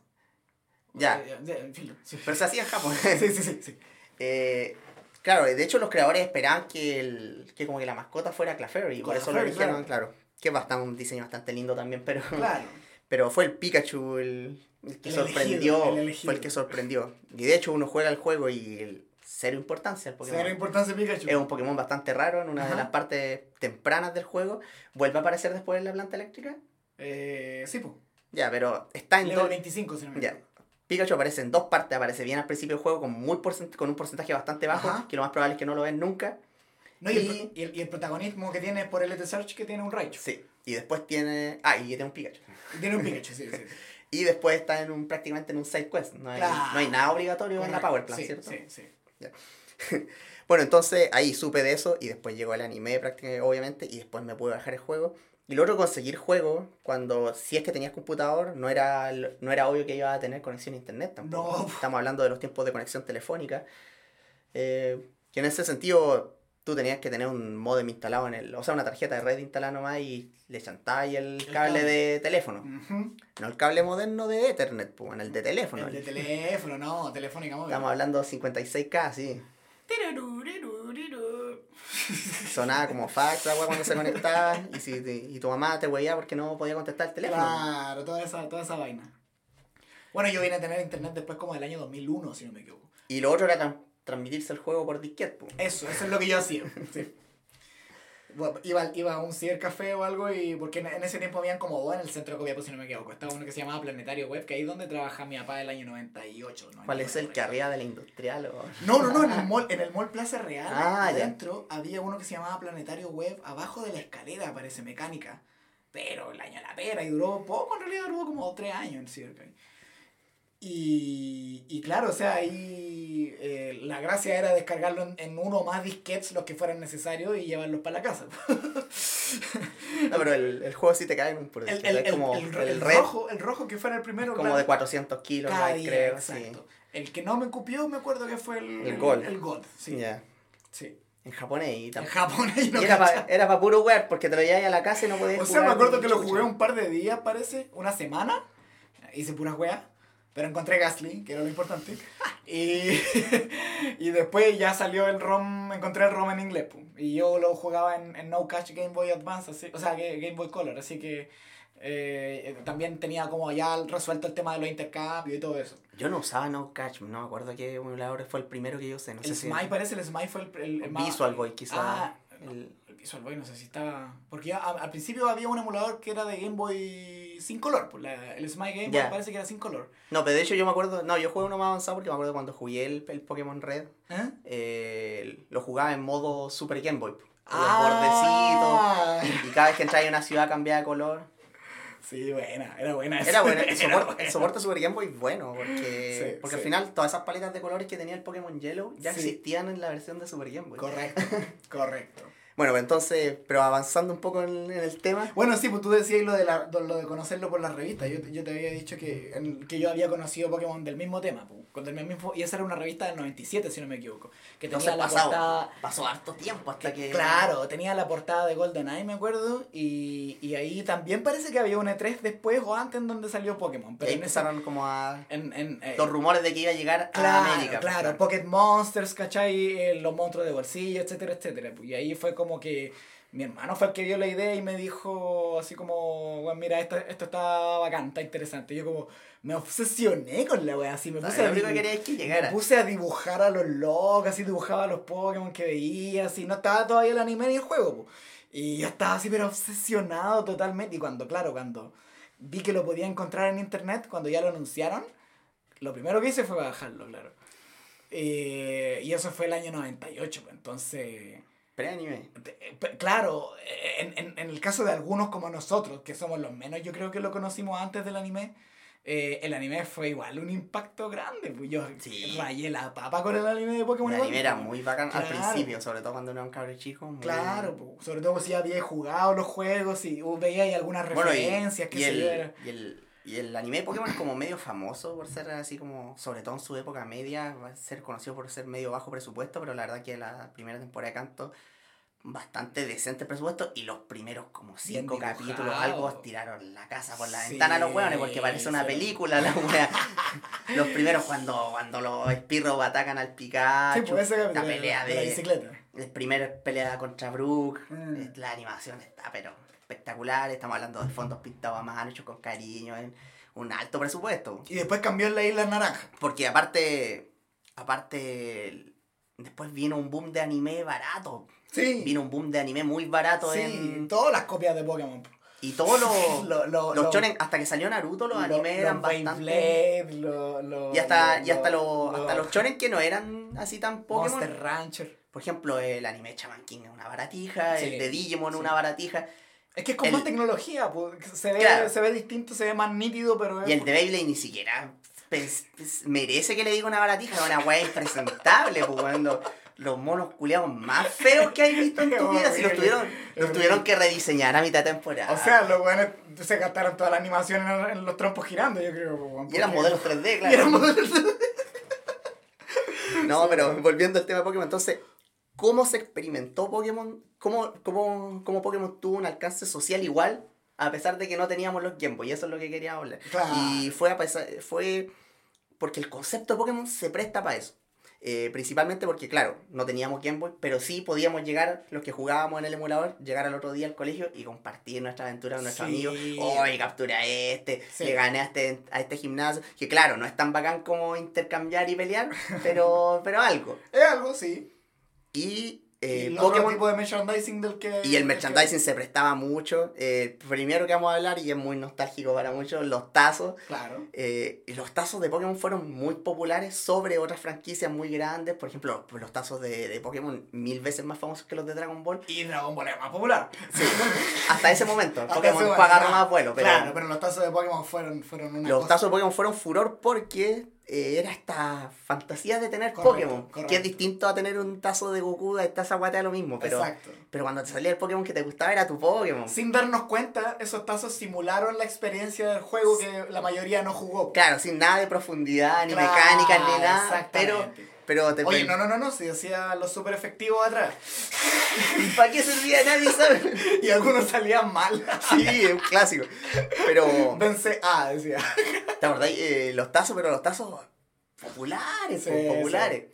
Ya.
Eh.
Pero se hacía en Japón. (laughs)
Sí, sí, sí. sí.
Eh, claro, de hecho los creadores esperaban que, el, que como que la mascota fuera Clefairy, y por eso lo eligieron, claro. Que es bastante, un diseño bastante lindo también, pero, (laughs)
Claro.
pero fue el Pikachu el, el que
El
sorprendió.
elegido, el
fue el que sorprendió. Y de hecho uno juega el juego y el, cero importancia el Pokémon.
Será importancia Pikachu.
Es un Pokémon bastante raro en una de
Ajá.
las partes tempranas del juego. ¿Vuelve a aparecer después en la planta eléctrica?
Eh, sí, pues.
Ya, pero está en
Level
dos.
25, si no me
Ya. Pikachu aparece en dos partes, aparece bien al principio del juego con, muy porcent- con un porcentaje bastante bajo,
Ajá.
que lo más probable es que no lo ven nunca.
No, y, el,
Y-
el, y el protagonismo que tiene es por el Search que tiene un Raichu.
Sí. Y después tiene... Ah, y tiene un Pikachu.
Y Tiene un Pikachu, sí, sí. (laughs)
Y después está en un prácticamente en un side quest. No hay,
Claro.
no hay nada obligatorio en la Power Plant,
sí,
¿cierto?
Sí, sí. (laughs)
Bueno, entonces ahí supe de eso y después llegó el anime prácticamente, obviamente, y después me pude bajar el juego. Y otro, conseguir juego, cuando si es que tenías computador, no era, no era obvio que iba a tener conexión a internet tampoco.
No.
Estamos hablando de los tiempos de conexión telefónica. eh, que en ese sentido, tú tenías que tener un modem instalado en el... O sea, una tarjeta de red instalada nomás y le chantabas el
El
cable
cable.
de teléfono. No el cable moderno de Ethernet, pues, en el de teléfono.
El de teléfono, no, telefónica móvil.
Estamos hablando 56K, sí. Sonaba como fax la cuando se conectaba y, si, y tu mamá te weía porque no podía contestar el teléfono.
Claro, toda esa, toda esa vaina. Bueno, yo vine a tener internet después como del año 2001, si no me equivoco.
Y lo otro era tran- transmitirse el juego por disquete.
Eso, eso es lo que yo hacía. Sí. Bueno, iba, iba a un cibercafé o algo y porque en, en ese tiempo habían como dos en el centro de Copiapó, si no me equivoco. Estaba uno que se llamaba Planetario Web, que ahí es donde trabaja mi papá del año 98.
¿Cuál es el que arriba de la industrial? O...
No, no, no, en el mall, en el mall Plaza Real,
Ah, ya.
adentro, había uno que se llamaba Planetario Web, abajo de la escalera, parece, mecánica. Pero el año de la pera y duró poco, en realidad duró como tres años el cibercafé. Y, y claro, o sea, ahí eh, la gracia era descargarlo en, en uno o más disquetes, los que fueran necesarios, y llevarlos para la casa. (laughs)
No, pero el, el juego sí te cae en por
El, el,
es como
el-
el, red,
rojo, el rojo que fuera el primero.
como
claro,
de 400 kilos,
caía,
creo. Sí.
exacto. El que no me cupió, me acuerdo que fue el,
El Gold.
El Gold, sí.
Ya.
sí.
En japonés y
En japonés y no
Y era para puro wear, porque te lo llevas a la casa y no podías
O sea, me
jugar
acuerdo
ni
que lo jugué un par de días, parece, una semana. Hice puras weas, pero encontré Gasly, que era lo importante. Y, (laughs) y después ya salió el ROM, encontré el ROM en inglés. Y yo lo jugaba en, en No Catch Game Boy Advance, así, o sea, Ga- Game Boy Color, así que eh, también tenía como ya resuelto el tema de los intercambios y todo eso.
Yo no usaba No Catch, no me acuerdo qué emulador fue el primero que yo usé. No
el
sé si-
Smite parece, el Smite fue el, el, el más-
Visual Boy, quizá.
Ah,
el-
el Visual Boy no sé si estaba... Porque ya, a- al principio había un emulador que era de Game Boy sin color. Pues la- el Smite Game
Ya.
parece que era sin color.
No, pero de hecho yo me acuerdo. No, yo jugué uno más avanzado porque me acuerdo cuando jugué el, el Pokémon Red.
¿Eh?
eh, lo jugaba en modo Super Game Boy. Los
Ah.
bordecitos. Y cada vez que entraba en una ciudad cambiaba de color.
Sí, buena, era buena.
Era bueno. El (laughs)
Era
soporte,
buena.
el soporte Super Game Boy es bueno. Porque,
Sí,
porque
sí.
al final todas esas paletas de colores que tenía el Pokémon Yellow ya
Sí.
existían en la versión de Super Game Boy.
Correcto, correcto.
Bueno, pues entonces, pero avanzando un poco en, en el tema.
Bueno, sí, pues tú decías lo de, la, lo de conocerlo por las revistas. Yo, yo te había dicho que, en- que yo había conocido Pokémon del mismo tema. pues, del mismo, y esa era una revista del 97, si no me equivoco. Que tenía
Entonces
la
pasado,
portada...
pasó harto tiempo hasta que.
Claro, tenía la portada de GoldenEye, me acuerdo, y, y ahí también parece que había un E3 después o antes en donde salió Pokémon. Pero en esa-
empezaron como a.
en, en, eh,
Los rumores de que iba a llegar
claro,
a América. pues,
Claro, Pocket Monsters, ¿cachai? Eh, los monstruos de bolsillo, etcétera, etcétera. Y ahí fue como que mi hermano fue el que vio la idea y me dijo así como, bueno, mira, esto, esto está bacán, está interesante. Y yo como, me obsesioné con la wea, así me puse a
único que
dibu-
quería es que llegara.
Me puse a dibujar a los locos, así dibujaba a los Pokémon que veía, así, no estaba todavía el anime ni el juego, po. Y yo estaba así, pero obsesionado totalmente. Y cuando, claro, cuando vi que lo podía encontrar en internet, cuando ya lo anunciaron, lo primero que hice fue bajarlo, claro. Eh, y eso fue el año 98, pues, entonces...
Pre-anime.
Claro, en, en, en el caso de algunos como nosotros, que somos los menos, yo creo que lo conocimos antes del anime, eh, el anime fue igual un impacto grande. Pues yo
Sí.
rayé la papa con el anime de Pokémon.
El anime era muy bacán al
Claro.
principio, sobre todo cuando era un cabro chico. muy-
Claro, pues, sobre todo si había jugado los juegos y uh, veía ahí algunas
Bueno, y,
referencias que
y
se
el, y, el, y el anime de Pokémon es como medio famoso por ser así como, sobre todo en su época media, va a ser conocido por ser medio bajo presupuesto, pero la verdad que la primera temporada de Canto, bastante decente presupuesto, y los primeros como cinco capítulos, algo tiraron la casa por la
Sí,
ventana a los hueones, porque parece una
sí.
película la wea. (laughs) los primeros cuando, cuando los espirros atacan al
Sí,
Pikachu,
pues ese
la pelea
de, la bicicleta.
el primer pelea contra Brook,
Mm.
la animación está pero espectacular, estamos hablando de fondos pintados a mano, hechos con cariño, en un alto presupuesto.
Y después cambió en la isla naranja.
Porque aparte, aparte, después vino un boom de anime barato.
Sí.
Vino un boom de anime muy barato
Sí,
en...
todas las copias de Pokémon.
Y todos los... (laughs)
Lo- lo-
los
lo-
shonen, hasta que salió Naruto, los
lo-
animes eran bastante...
Lo-
Y hasta, y hasta,
lo-
los, hasta
lo-
los shonen que no eran así tan Pokémon.
Monster Rancher.
Por ejemplo, el anime Chaman King es una baratija,
Sí,
el de Digimon
sí.
una baratija.
Es que es con
El-
más tecnología, pues, se, ve,
Claro.
se ve distinto, se ve más nítido, pero es
Y el de Beyblade ni siquiera pens- merece que le diga una baratija, una weá impresentable, pues cuando los monos culiados más feos que hay visto en (laughs) tu vida, si los tuvieron, los tuvieron que rediseñar a mitad de temporada.
O sea, los weones se gastaron toda la animación en, en los trompos girando, yo creo. pues,
y eran modelos 3D, (laughs)
Y
claro.
eran modelos
No, pero volviendo al tema de Pokémon, entonces, ¿cómo se experimentó Pokémon? ¿Cómo, cómo, cómo Pokémon tuvo un alcance social igual? A pesar de que no teníamos los Game Boy, eso es lo que quería hablar.
Claro.
Y fue, a pesar, fue porque el concepto de Pokémon se presta para eso. Eh, principalmente porque, claro, no teníamos Game Boy, pero sí podíamos llegar, los que jugábamos en el emulador, llegar al otro día al colegio y compartir nuestra aventura con nuestros
Sí.
amigos. Oye, captura a este,
Sí.
le gané a este, a este gimnasio. Que claro, no es tan bacán como intercambiar y pelear, pero, pero algo.
Es algo, sí.
Y,
y
eh,
el otro tipo de merchandising del que...
y el merchandising se prestaba mucho. Eh, primero que vamos a hablar, y es muy nostálgico para muchos, los tazos.
Claro.
Eh, los tazos de Pokémon fueron muy populares sobre otras franquicias muy grandes. Por ejemplo, los tazos de, de Pokémon mil veces más famosos que los de Dragon Ball.
Y Dragon Ball es más popular. (laughs)
Hasta ese momento, Pokémon fue agarró más vuelo. Pero
Claro, pero los tazos de Pokémon fueron, fueron una
los
cosa...
tazos de Pokémon fueron furor porque eh, era esta fantasía de tener
Correcto,
Pokémon.
correcto.
Que es distinto a tener un tazo de Goku, esta esa guata lo mismo. Pero,
Exacto.
pero cuando te salía el Pokémon que te gustaba era tu Pokémon.
Sin darnos cuenta, esos tazos simularon la experiencia del juego que la mayoría no jugó.
Claro, sin nada de profundidad, ni
Claro,
mecánica, ni nada. Pero. Pero te
Oye, no, no, no, no, si hacía los super efectivos atrás.
¿Y para qué servía nadie sabe? (laughs)
Y algunos salían mal.
Sí, es un clásico. Pero,
Vence A, decía.
¿te acordáis? Eh, los tazos, pero los tazos populares,
Sí,
po, populares.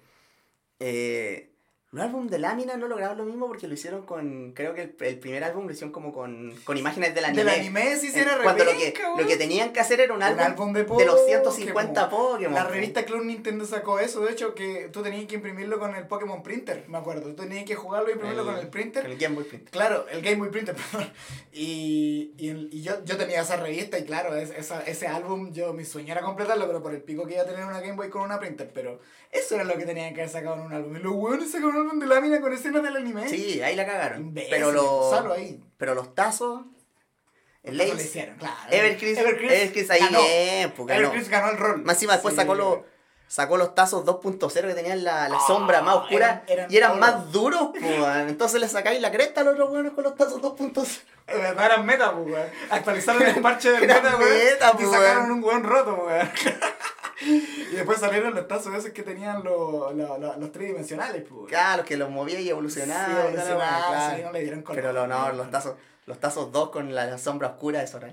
Eh, un álbum de lámina no lograron lo mismo porque lo hicieron con, creo que el, el primer álbum lo hicieron como con, con imágenes del anime.
Del anime sí se era
Cuando lo que, lo que tenían que hacer era un
Un
álbum,
álbum de,
de los
Pokémon.
150 Pokémon.
La revista Club Nintendo sacó eso, de hecho, que tú tenías que imprimirlo con el Pokémon Printer, me acuerdo. Tú tenías que jugarlo y imprimirlo con el printer.
Con el Game Boy Printer.
Claro, el Game Boy Printer, (laughs) perdón. Y, y, el- y yo, yo tenía esa revista y claro, es- esa, ese álbum, yo mi sueño era completarlo, pero por el pico que iba a tener una Game Boy con una printer. Pero eso era lo que tenían que haber sacado en un álbum. Y los hueones sacaron álbum de lámina con escenas del anime.
Sí, ahí la cagaron.
Imbécil,
pero, los,
ahí.
pero los tazos, el Lace,
hicieron, claro.
Evercris,
Evercris
Evercris ahí
ganó.
bien, pues, ganó.
Evercris ganó el rol.
Más encima después
Sí.
sacó los sacó los tazos 2.0 que tenían la, la
Ah,
sombra más oscura
eran- eran
y eran más duros, (laughs) pues, entonces le sacáis la cresta a los otros weones con los tazos 2.0.
De verdad eran meta, pues. Actualizaron el parche del meta, weón.
pues,
sacaron un weón roto, weón. (laughs) y después salieron los tazos esos que tenían los, los, los, los tridimensionales, pues.
Claro, que los movía y evolucionaba.
Sí,
claro.
sí, no le dieron color.
Pero lo, no, los tazos, los tazos 2 con la, la sombra oscura, eso era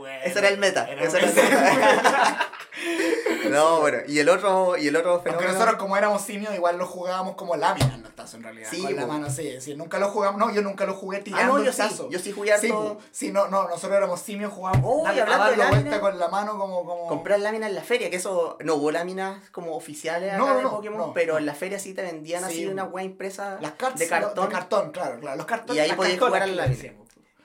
weón.
Ese era el meta.
Era
ese era el meta. (laughs) no, bueno, y el otro, y el otro
Aunque
fenómeno...
nosotros como éramos simios, igual lo jugábamos como láminas los tazos en realidad.
Sí,
con la mano así. sí, nunca lo jugamos. No, yo nunca lo jugué
Ah,
tirando
no, yo sí,
tazo.
yo sí jugué
Sí,
harto...
po. sí, no, no, nosotros éramos simios, jugábamos
Oh, y
a
de lámina,
vuelta con la mano como... como...
Comprar láminas en la feria, que eso no hubo láminas como oficiales acá
No, no,
de
no,
Pokémon,
no,
pero
no.
en la feria sí te vendían
Sí,
así una wea impresa
Las cartas
de cartón.
De cartón, claro, claro. Los cartones.
Y ahí podías jugar a
que
la
le
lámina.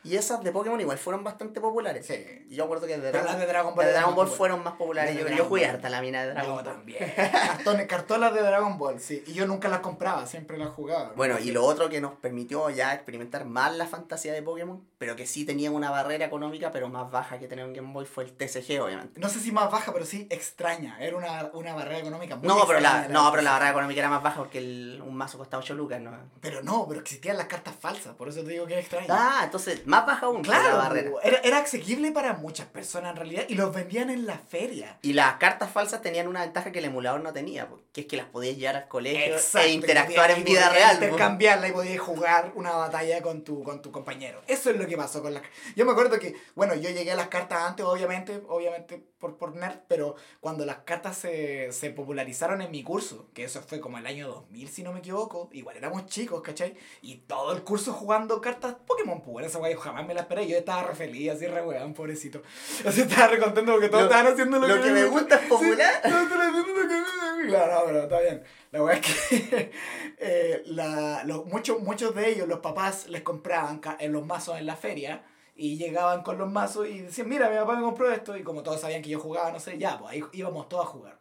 Y esas de Pokémon igual fueron bastante populares.
Sí.
Y yo acuerdo que de Dragon,
las de Dragon Ball
de Dragon fueron más populares. Yo, yo jugué harta lámina de Dragon
Yo
Ball.
también. (laughs) Cartones, cartolas de Dragon Ball, sí. Y yo nunca las compraba, siempre las jugaba.
Bueno, y lo otro que nos permitió ya experimentar más la fantasía de Pokémon, pero que sí tenía una barrera económica, pero más baja que tener un Game Boy, fue el TCG, obviamente.
No sé si más baja, pero sí extraña. Era una, una barrera económica muy
No, pero la,
extraña,
no, pero la barrera económica era más baja porque el- un mazo costaba 8 lucas, ¿no?
Pero no, pero existían las cartas falsas, por eso te digo que es extraño.
Ah, entonces, más baja aún
claro,
la barrera.
era, era asequible para muchas personas en realidad y los vendían en la feria.
Y las cartas falsas tenían una ventaja que el emulador no tenía, que es que las podías llevar al colegio
Exacto,
e interactuar
y
en vida real. po.
Intercambiarla y podías jugar una batalla con tu, con tu compañero. Eso es lo que pasó con las Yo me acuerdo que, bueno, yo llegué a las cartas antes, obviamente, obviamente por, por nerd, pero cuando las cartas se, se popularizaron en mi curso, que eso fue como el año 2000, si no me equivoco, igual éramos chicos, ¿cachai? Y todo el curso jugando cartas Pokémon, pues esa guay jamás me la esperé. Yo estaba re feliz, así re weón, pobrecito. Así estaba re contento porque todos
Lo-
estaban haciendo lo,
lo que me gusta es popular.
Sí, todos estaban haciendo lo que me Claro, no, pero está bien. La weá es que (laughs) eh, la, los, muchos, muchos de ellos, los papás les compraban en los mazos en la feria y llegaban con los mazos y decían, mira, mi papá me compró esto y como todos sabían que yo jugaba, no sé, ya, pues ahí íbamos todos a jugar.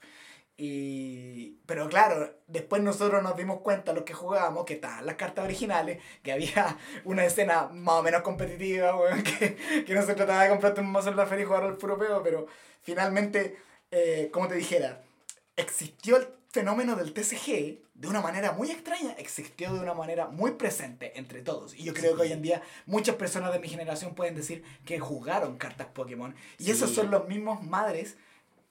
Y, pero claro, después nosotros nos dimos cuenta, los que jugábamos, que estaban las cartas originales, que había (laughs) una escena más o menos competitiva, weón, (laughs) que, que no se trataba de comprarte un mazo en la feria y jugar al puro peo, pero finalmente, eh, como te dijera, existió el fenómeno del TCG de una manera muy extraña, existió de una manera muy presente entre todos. Y yo creo que hoy en día muchas personas de mi generación pueden decir que jugaron cartas Pokémon. Y
Sí.
esos son los mismos madres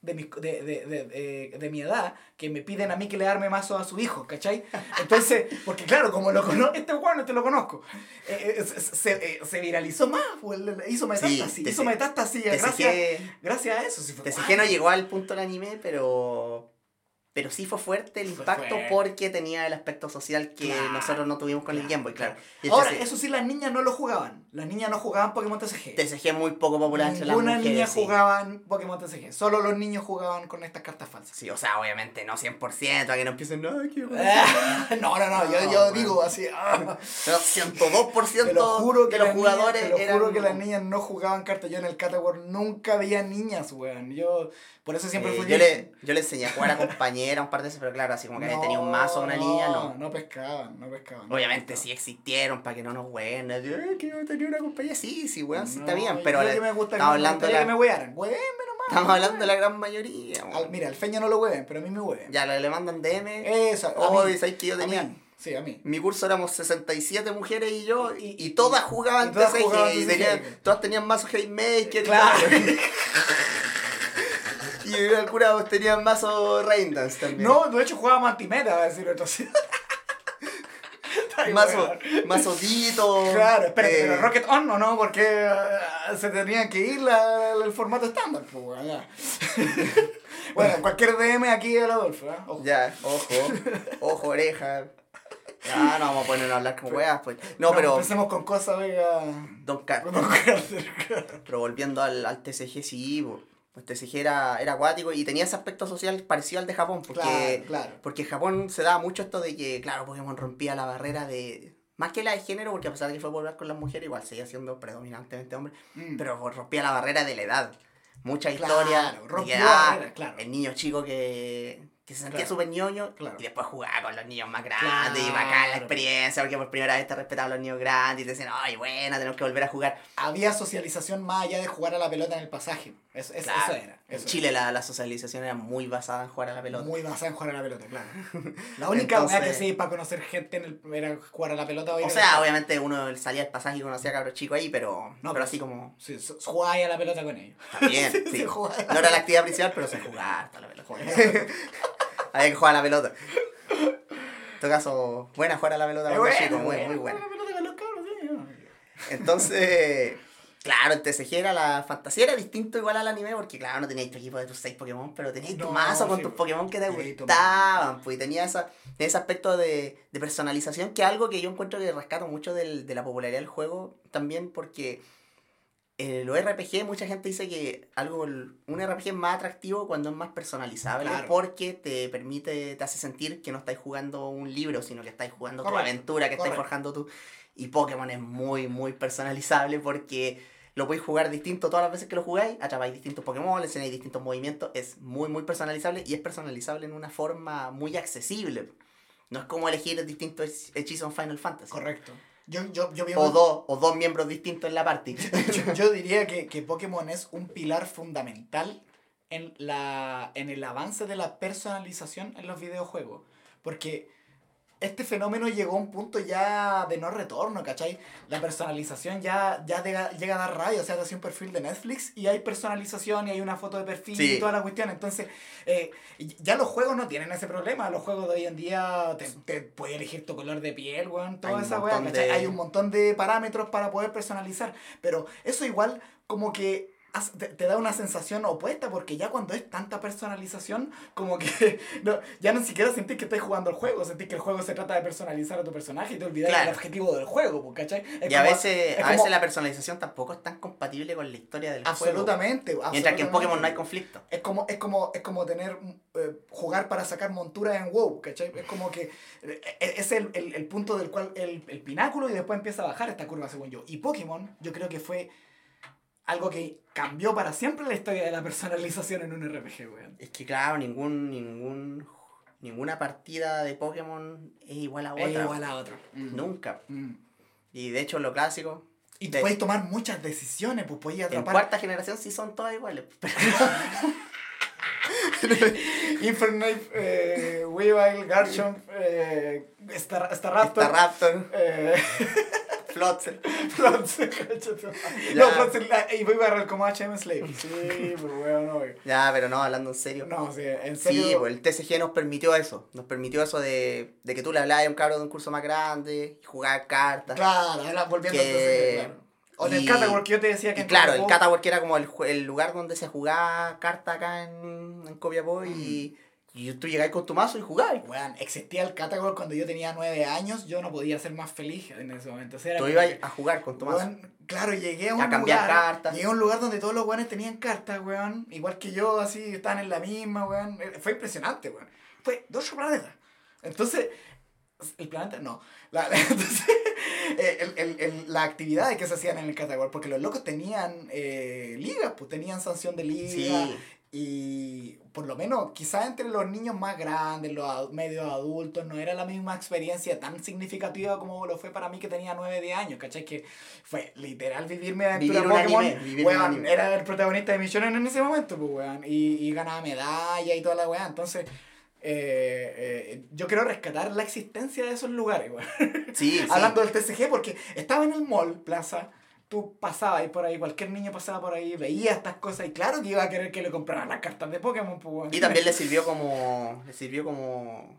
de mi, de, de, de, de- de mi edad que me piden a mí que le arme mazo a su hijo, ¿cachai? Entonces, (laughs) porque claro, como lo conozco, este bueno te lo conozco, eh, eh, se, se- eh, viralizó más, hizo metástasis, hizo metástasis gracias, gracias a eso. guay.
no llegó al punto del anime, pero pero sí fue fuerte el
Fue
impacto porque tenía el aspecto social que
Claro,
nosotros no tuvimos con el Game Boy, claro.
Ahora, eso sí, las niñas no lo jugaban. Las niñas no jugaban Pokémon TCG.
TCG muy poco popular entre las
Ninguna
mujeres.
niña
sí.
jugaban Pokémon TCG. Solo los niños jugaban con estas cartas falsas.
Sí, o sea, obviamente no 100%, para que no empiecen, (laughs) no, que
no, no, no, yo,
No,
yo digo así. ah.
Pero 102%
Te lo juro que
de los jugadores
niñas, te lo juro que las niñas no jugaban cartas. Yo en el Catawar nunca veía niñas, weón. Yo, por eso siempre
Eh,
fui
yo, le, yo le enseñé a jugar a compañera un par de veces, pero claro, así como que había tenido un mazo una niña, no.
No pescaban, no pescaban.
Obviamente sí existieron para que no nos hueen. Ay, que yo tenía una compañía. Sí, sí, weón, sí está
No,
bien. Pero le-
que me gusta
estamos hablando de la-
que me wearan. Huevenme nomás.
estamos hablando de la gran mayoría. weón.
Al- mira, al feño no lo hueven, pero a mí me hueven.
Ya le, le mandan DM.
Eso,
Oh, sabes que yo
A
tenía.
mí. Sí, a mí.
Mi curso éramos 67 mujeres y yo, y, todas jugaban
y todas jugaban
y tenían- todas tenían mazos Haymaker.
Claro. (laughs)
Y algunas tenían mazo Raindance también.
No, de hecho jugaba antimeta, a decirlo (laughs) entonces.
mazo, mazo Dito.
Claro, espérate,
eh,
pero Rocket On o no, porque eh, se tenían que ir la, el formato estándar, pues, weón, ya. (laughs) bueno, cualquier DM aquí del Adolfo, ¿eh? Ojo.
Ya, ojo, ojo, oreja. Ah, no vamos a ponernos a hablar como weas, pues. No, pero.
Empecemos con cosas, oiga.
Don Car
Don Carter.
Pero volviendo al, al TCG, sí, po. El TCG era, era acuático y tenía ese aspecto social parecido al de Japón, porque,
Claro, claro.
porque en Japón se daba mucho esto de que, claro, Pokémon rompía la barrera de. Más que la de género, porque a pesar de que fue popular con las mujeres, igual seguía siendo predominantemente hombre,
Mm.
pero rompía la barrera de la edad. Mucha
Claro,
historia. de
rompió
que, ah,
claro.
El niño chico que, que se sentía
Claro.
súper ñoño
Claro.
y después jugaba con los niños más grandes y bacán la
Claro.
experiencia, porque por primera vez te respetaban los niños grandes y te decían, ay, buena, tenemos que volver a jugar.
Había socialización más allá de jugar a la pelota en el pasaje. Eso, eso,
Claro.
eso era.
En Chile la, la socialización era muy basada en jugar a la pelota.
Muy basada en jugar a la pelota, claro. (laughs) La única weá que sí para conocer gente en el, era jugar a la pelota.
O sea, obviamente uno salía al pasaje y conocía a cabros chicos ahí, pero,
No,
pero así como.
Sí, jugáis a la pelota con ellos.
También, (laughs)
Sí, jugaba.
No era la actividad principal, pero se jugaba hasta la (laughs) pelota. Había que jugar a la pelota. En todo caso, buena jugar a la pelota
Es
cuando
bueno,
chico, muy, muy buena.
a la pelota con los cabros, sí, ¿no?
Entonces, claro, el TCG era la fantasía, era distinto igual al anime, porque claro, no tenías tu equipo de tus seis Pokémon, pero tenías tu
No,
mazo con tus. Pokémon que te
Sí,
gustaban, pues, y tenía esa, ese aspecto de, de personalización, que es algo que yo encuentro que rescato mucho del- de la popularidad del juego, también porque eh, los RPG, mucha gente dice que algo un RPG es más atractivo cuando es más personalizable,
Claro.
porque te permite, te hace sentir que no estáis jugando un libro, sino que estáis jugando tu aventura, que estáis forjando tú. Y Pokémon es muy, muy personalizable porque lo podéis jugar distinto todas las veces que lo jugáis, atrapáis distintos Pokémon, le enseñáis distintos movimientos, es muy, muy personalizable y es personalizable en una forma muy accesible. No es como elegir distintos hech- hechizos en Final Fantasy.
Correcto. Yo, yo, yo, vi-
O dos, o dos miembros distintos en la party. (laughs)
yo, yo diría que, que Pokémon es un pilar fundamental en, la, en el avance de la personalización en los videojuegos. Porque este fenómeno llegó a un punto ya de no retorno, ¿cachai? La personalización ya, ya llega, llega a dar rayo, o sea, te hace un perfil de Netflix y hay personalización y hay una foto de perfil
Sí.
y toda la cuestión. Entonces, eh, ya los juegos no tienen ese problema. Los juegos de hoy en día te, te puedes elegir tu color de piel, weón, toda
Hay
esa weá, ¿cachai?
de-
Hay un montón de parámetros para poder personalizar. Pero eso igual como que te, te da una sensación opuesta porque ya cuando es tanta personalización como que (laughs) no, ya no siquiera sentís que estás jugando el juego, sentís que el juego se trata de personalizar a tu personaje y te olvidas
Claro.
del objetivo del juego, pues, ¿cachai? Es
y a veces,
es
a veces la personalización tampoco es tan compatible con la historia del juego.
Absolutamente.
Mientras que en
absolutamente.
Pokémon no hay conflicto.
Es como, es como, es como tener, eh, jugar para sacar monturas en WoW, ¿cachai? Es como que eh, eh, es el, el, el punto del cual, el, el pináculo y después empieza a bajar esta curva, según yo. Y Pokémon, yo creo que fue algo que cambió para siempre la historia de la personalización en un RPG, weón.
Es que claro, ningún, ningún, ninguna partida de Pokémon es igual a otra.
Es igual a otro. Mm.
Nunca.
Mm.
Y de hecho lo clásico.
Y
de-
podéis tomar muchas decisiones, pues podéis
en
atrapar
cuarta generación sí son todas iguales. (laughs)
Infernape, eh, Weavile, Garchomp, eh, Star, Staraptor,
Staraptor,
eh, (laughs) (laughs) Cacho,
Ya.
No, y voy a agarrar como HM Slave. Sí, pues weón, no, weón.
Ya, pero no, hablando en serio.
No, sí, en
Sí,
serio.
pues el TCG nos permitió eso. Nos permitió eso de, de que tú le hablabas a un cabro de un curso más grande jugar cartas.
Claro, ahora volviendo
Que-
entonces, claro. O en el que yo te decía que
claro, el que era como el, el lugar donde se jugaba carta acá en, en Copiapó y, y tú llegabas con tu mazo y jugabas.
Weón, existía el Catagol cuando yo tenía nueve años, yo no podía ser más feliz en ese momento. O sea, era
Tú ibas a jugar con tu mazo.
Claro, llegué a un
A cambiar
lugar.
cartas.
Llegué a un lugar donde todos los weones tenían cartas, weón. Igual que yo, así, estaban en la misma, weón. Eh, Fue impresionante, weón. Fue dos planetas. Entonces, el planeta, no. La, (laughs) entonces, eh, el, el, el- las actividades que se hacían en el Catagol, porque los locos tenían eh, ligas, pues tenían sanción de liga.
Sí,
Y por lo menos, quizás entre los niños más grandes, los medios adultos, no era la misma experiencia tan significativa como lo fue para mí que tenía 9 de años, ¿cachai? Que fue literal vivir mi aventura
Vivir
Pokémon.
vivir anime.
era el protagonista de Misiones en ese momento, pues, weón. Y, y ganaba medalla y toda la weá. Entonces, eh, eh, yo quiero rescatar la existencia de esos lugares, weón.
sí, (laughs) sí.
Hablando del TCG, porque estaba en el mall, plaza, tú pasabas ahí por ahí, cualquier niño pasaba por ahí, veía estas cosas y claro que iba a querer que le compraran las cartas de Pokémon. Pues.
Y también le sirvió como. Le sirvió como.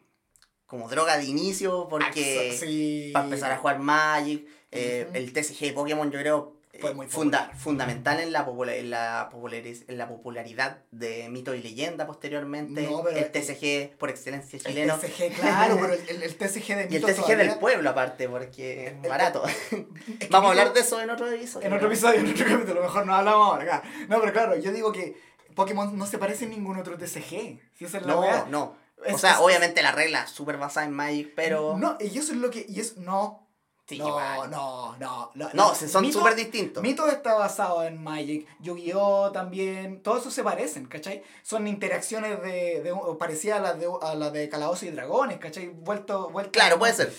como droga de inicio, porque.
Sí.
Para empezar a jugar Magic. eh. El TCG de Pokémon, yo creo. Eh,
Fue muy
funda-
popular.
fundamental en la, en, la populariz- en la popularidad de mito y leyenda posteriormente.
No, pero-
el TCG por excelencia chileno.
El TCG, (laughs) claro, pero el, el- TCG de
Y el TCG del pueblo, aparte, porque
El-
es barato. (laughs)
es que
Vamos a
Mito-
hablar de eso en otro episodio.
En otro episodio, en otro capítulo, mejor no hablamos ahora acá. No, pero claro, yo digo que Pokémon no se parece a ningún otro TCG. Si esa es la
No, no.
Es-
o sea,
es-
obviamente la regla es súper basada en Magic, pero.
No, y eso es lo que. Y es, no.
Sí,
no,
igual.
no, no, no.
No, son súper distintos.
Mito está basado en Magic, Yu-Gi-Oh! también, todos esos se parecen, ¿cachai? Son interacciones de, de parecidas a las de, a las de Calabozos y Dragones, ¿cachai? Vuelto, vuelto
Claro, puede ser.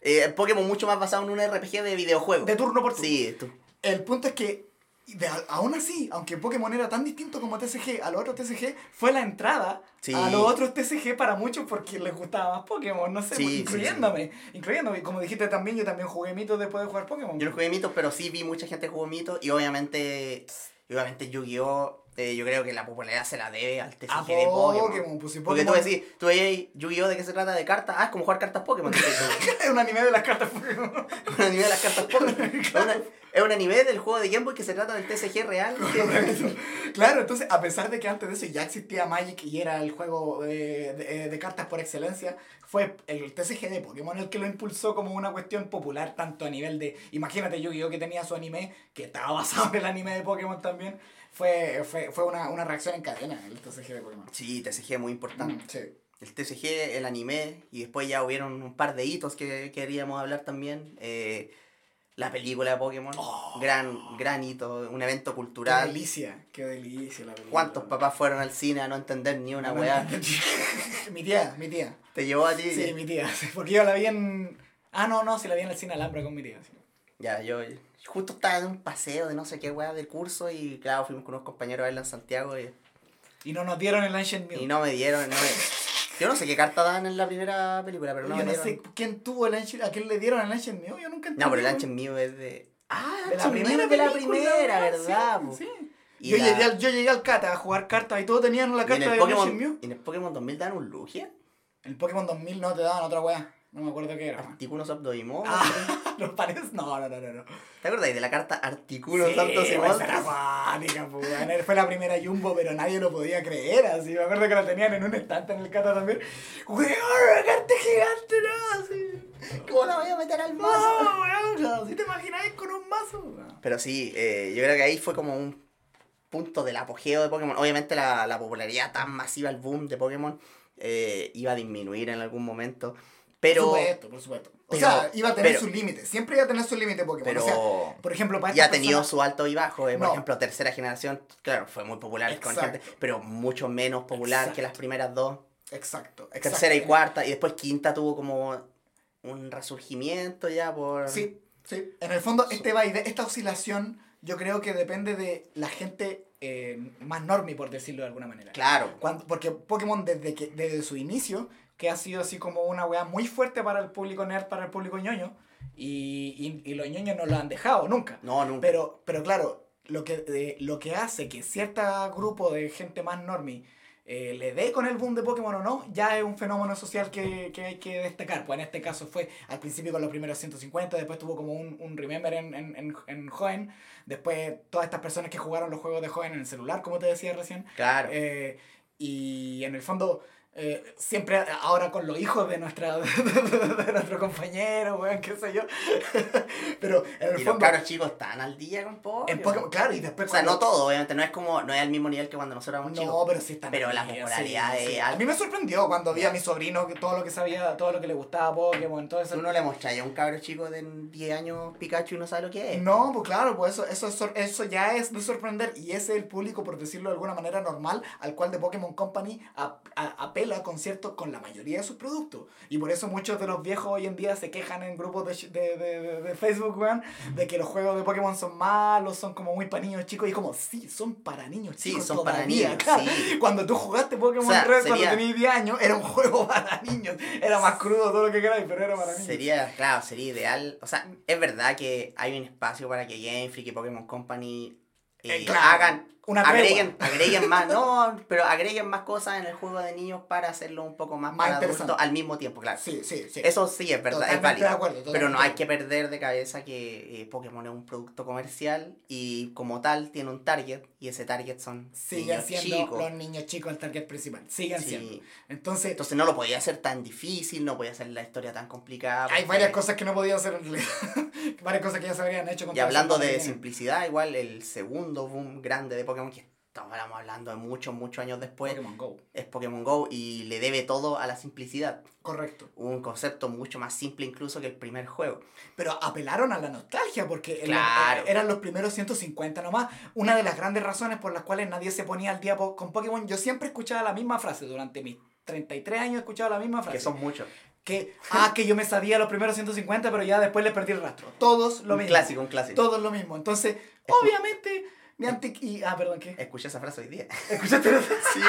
Eh, Pokémon mucho más basado en un RPG de videojuego.
De turno por turno.
Sí, tú-
El punto es que, de- aún así, aunque Pokémon era tan distinto como TCG a los otros TCG, fue la entrada
Sí.
a los otros TCG para muchos porque les gustaba más Pokémon, no sé,
Sí, sí,
incluyéndome. Incluyéndome. Como dijiste también, yo también jugué mitos después de jugar Pokémon.
Yo no jugué mitos, pero sí vi mucha gente jugó mitos y obviamente, obviamente Yu-Gi-Oh! Eh, yo creo que la popularidad se la debe al TCG
A
de Pokémon.
Pokémon, pues si
Porque tú decís, tú veías Yu-Gi-Oh! de qué se trata de cartas. Ah, es como jugar cartas Pokémon. (laughs)
es un anime de las cartas Pokémon. (laughs)
un anime de las cartas Pokémon. (laughs) Es una- Es un anime del juego de Game Boy que se trata del TCG real. que-
claro, entonces, a pesar de que antes de eso ya existía Magic y era el juego eh, de, de cartas por excelencia, fue el TCG de Pokémon el que lo impulsó como una cuestión popular, tanto a nivel de. Imagínate Yu-Gi-Oh! que tenía su anime, que estaba basado en el anime de Pokémon también. Fue, fue, fue una, una reacción en cadena el TCG de Pokémon.
Sí, TCG muy importante.
Mm, Sí.
El TCG, el anime, y después ya hubieron un par de hitos que queríamos hablar también. Eh, la película de Pokémon,
Oh.
gran, gran hito, un evento
Qué
cultural.
delicia, qué delicia la película.
¿Cuántos papás fueron al cine a no entender ni una
No,
weá? (laughs)
mi tía, mi tía.
¿Te llevó a ti?
Sí, mi tía. (laughs) Porque yo la vi en. Ah, no, no, sí la vi en el cine Alhambra con mi tía. sí.
Ya, yo justo estaba en un paseo de no sé qué weá del curso y claro, fuimos con unos compañeros a verla en Santiago y,
Y no nos dieron el Ancient Mew.
y no me dieron. no me- Yo no sé qué carta dan en la primera película, pero no
yo
me
no
dieron.
sé quién tuvo el Ancient, a quién le dieron el Ancient Mew, yo nunca entendí.
No, pero el. Ancient Mew es de. Ah,
de la primera
de la primera,
güey,
¿verdad?
sí,
po?
sí.
Y
Yo,
la-
llegué al, yo llegué al Cata a jugar cartas y todos tenían la carta de
Pokémon,
Ancient Mew.
y en el Pokémon 2000 dan un Lugia.
En el Pokémon 2000 no te daban otra weá. No me acuerdo qué era.
Articuno Zapdoimon.
Ah, (laughs) ¿no parece? No, no, no, no. no.
¿Te acuerdas de la carta Articuno
Sí, pues, era. Fue la primera Jumbo, pero nadie lo podía creer, así. Me acuerdo que la tenían en un estante en el Cata también. ¡Weón, una carta gigante, no! Así.
¿Cómo la voy a meter al mazo?
No, weón, si te imaginas con un mazo, weón.
Pero sí, eh, yo creo que ahí fue como un punto del apogeo de Pokémon. Obviamente la, la popularidad tan masiva, el boom de Pokémon, eh, iba a disminuir en algún momento. Pero,
Por supuesto, por supuesto. O
pero-
sea, iba a tener
pero-
sus límites. Siempre iba a tener sus límites Pokémon.
pero
O sea, por ejemplo, para
ya ha tenido
personas-
su alto y bajo. eh, Por
No.
ejemplo, tercera generación, claro, fue muy popular con gente, pero mucho menos popular que las primeras dos.
Exacto, exacto.
Tercera y cuarta, y después quinta tuvo como un resurgimiento ya por...
Sí, sí. En el fondo, este vaide, esta oscilación, yo creo que depende de la gente eh, más normie, por decirlo de alguna manera.
Claro.
Cuando, porque Pokémon desde que desde su inicio, que ha sido así como una weá muy fuerte para el público nerd, para el público ñoño, y, y, y los ñoños no lo han dejado nunca.
No, nunca.
Pero, pero claro, lo que, eh, lo que hace que cierto grupo de gente más normie eh, le dé con el boom de Pokémon o no, ya es un fenómeno social que, que hay que destacar. Pues en este caso fue al principio con los primeros 150, después tuvo como un, un remember en, en, en, en Joven, después todas estas personas que jugaron los juegos de Joven en el celular, como te decía recién.
Claro.
Eh, y en el fondo, eh, siempre ahora con los hijos de, nuestra, (laughs) de, nuestro compañero, weón, qué sé yo. (laughs) Pero en el
y los
fondo...
cabros chicos están al día con Pokémon.
En Pokémon, claro, y después
O sea, no
cuando-
todo, obviamente, no es como, no es al mismo nivel que cuando nosotros éramos
No,
chicos.
pero sí están
Pero la popularidad es
A
alta.
mí me sorprendió cuando vi a mi sobrino todo lo que sabía, todo lo que le gustaba Pokémon, todo eso.
Tú no le mostrás a un cabro chico de 10 años Pikachu y no sabe lo que es.
No, pues claro, pues eso, eso, es sor- eso ya es de sorprender y ese es el público, por decirlo de alguna manera, normal al cual The Pokémon Company a- a- apela apela con cierto, con la mayoría de sus productos. Y por eso muchos de los viejos hoy en día se quejan en grupos de, de, de, de Facebook, weón, de que los juegos de Pokémon son malos, son como muy para niños chicos. Y como, sí, son para niños
Sí,
chicos.
son para
todavía,
niños,
claro.
sí.
Cuando tú jugaste Pokémon
O sea,
Red
sería-
cuando tenías 10 años, era un (laughs) juego para niños. Era más crudo todo lo que queráis, pero era para niños.
Sería, claro, sería ideal. O sea, es verdad que hay un espacio para que Game Freak y Pokémon Company eh,
Eh, claro,
hagan,
una
agreguen, agreguen más, no, (laughs) pero agreguen más cosas en el juego de niños para hacerlo un poco más,
Más
para adultos al mismo tiempo, claro.
Sí, sí, sí.
Eso sí es verdad, es
Totalmente
válido.
de acuerdo,
pero no hay que perder de cabeza que eh, Pokémon es un producto comercial y como tal tiene un target y ese target son
Siguen
niños
siendo
chicos.
los niños chicos el target principal. Siguen
Sí.
siendo. Entonces,
Entonces no lo podía hacer tan difícil, no podía hacer la historia tan complicada.
hay varias cosas que no podía hacer en realidad. (laughs) varias cosas que ya se habrían hecho con
Y hablando de simplicidad, igual el segundo boom grande de Pokémon, que estamos hablando de muchos, muchos años después,
Pokémon Go.
es Pokémon Go y le debe todo a la simplicidad.
Correcto.
Un concepto mucho más simple incluso que el primer juego.
Pero apelaron a la nostalgia porque la-
Claro.
eh, eran los primeros 150 nomás. Una de las grandes razones por las cuales nadie se ponía al día con Pokémon, yo siempre escuchaba la misma frase. Durante mis 33 años he escuchado la misma frase.
Que son muchos.
Que, ah, que yo me sabía los primeros 150, pero ya después le perdí el rastro. Todos lo
un
mismo.
clásico, un clásico.
Todos lo mismo. Entonces, obviamente, mi anti... Y, ah, perdón, ¿qué?
Escuché esa frase hoy día. (laughs)
¿Escuchaste? Sí.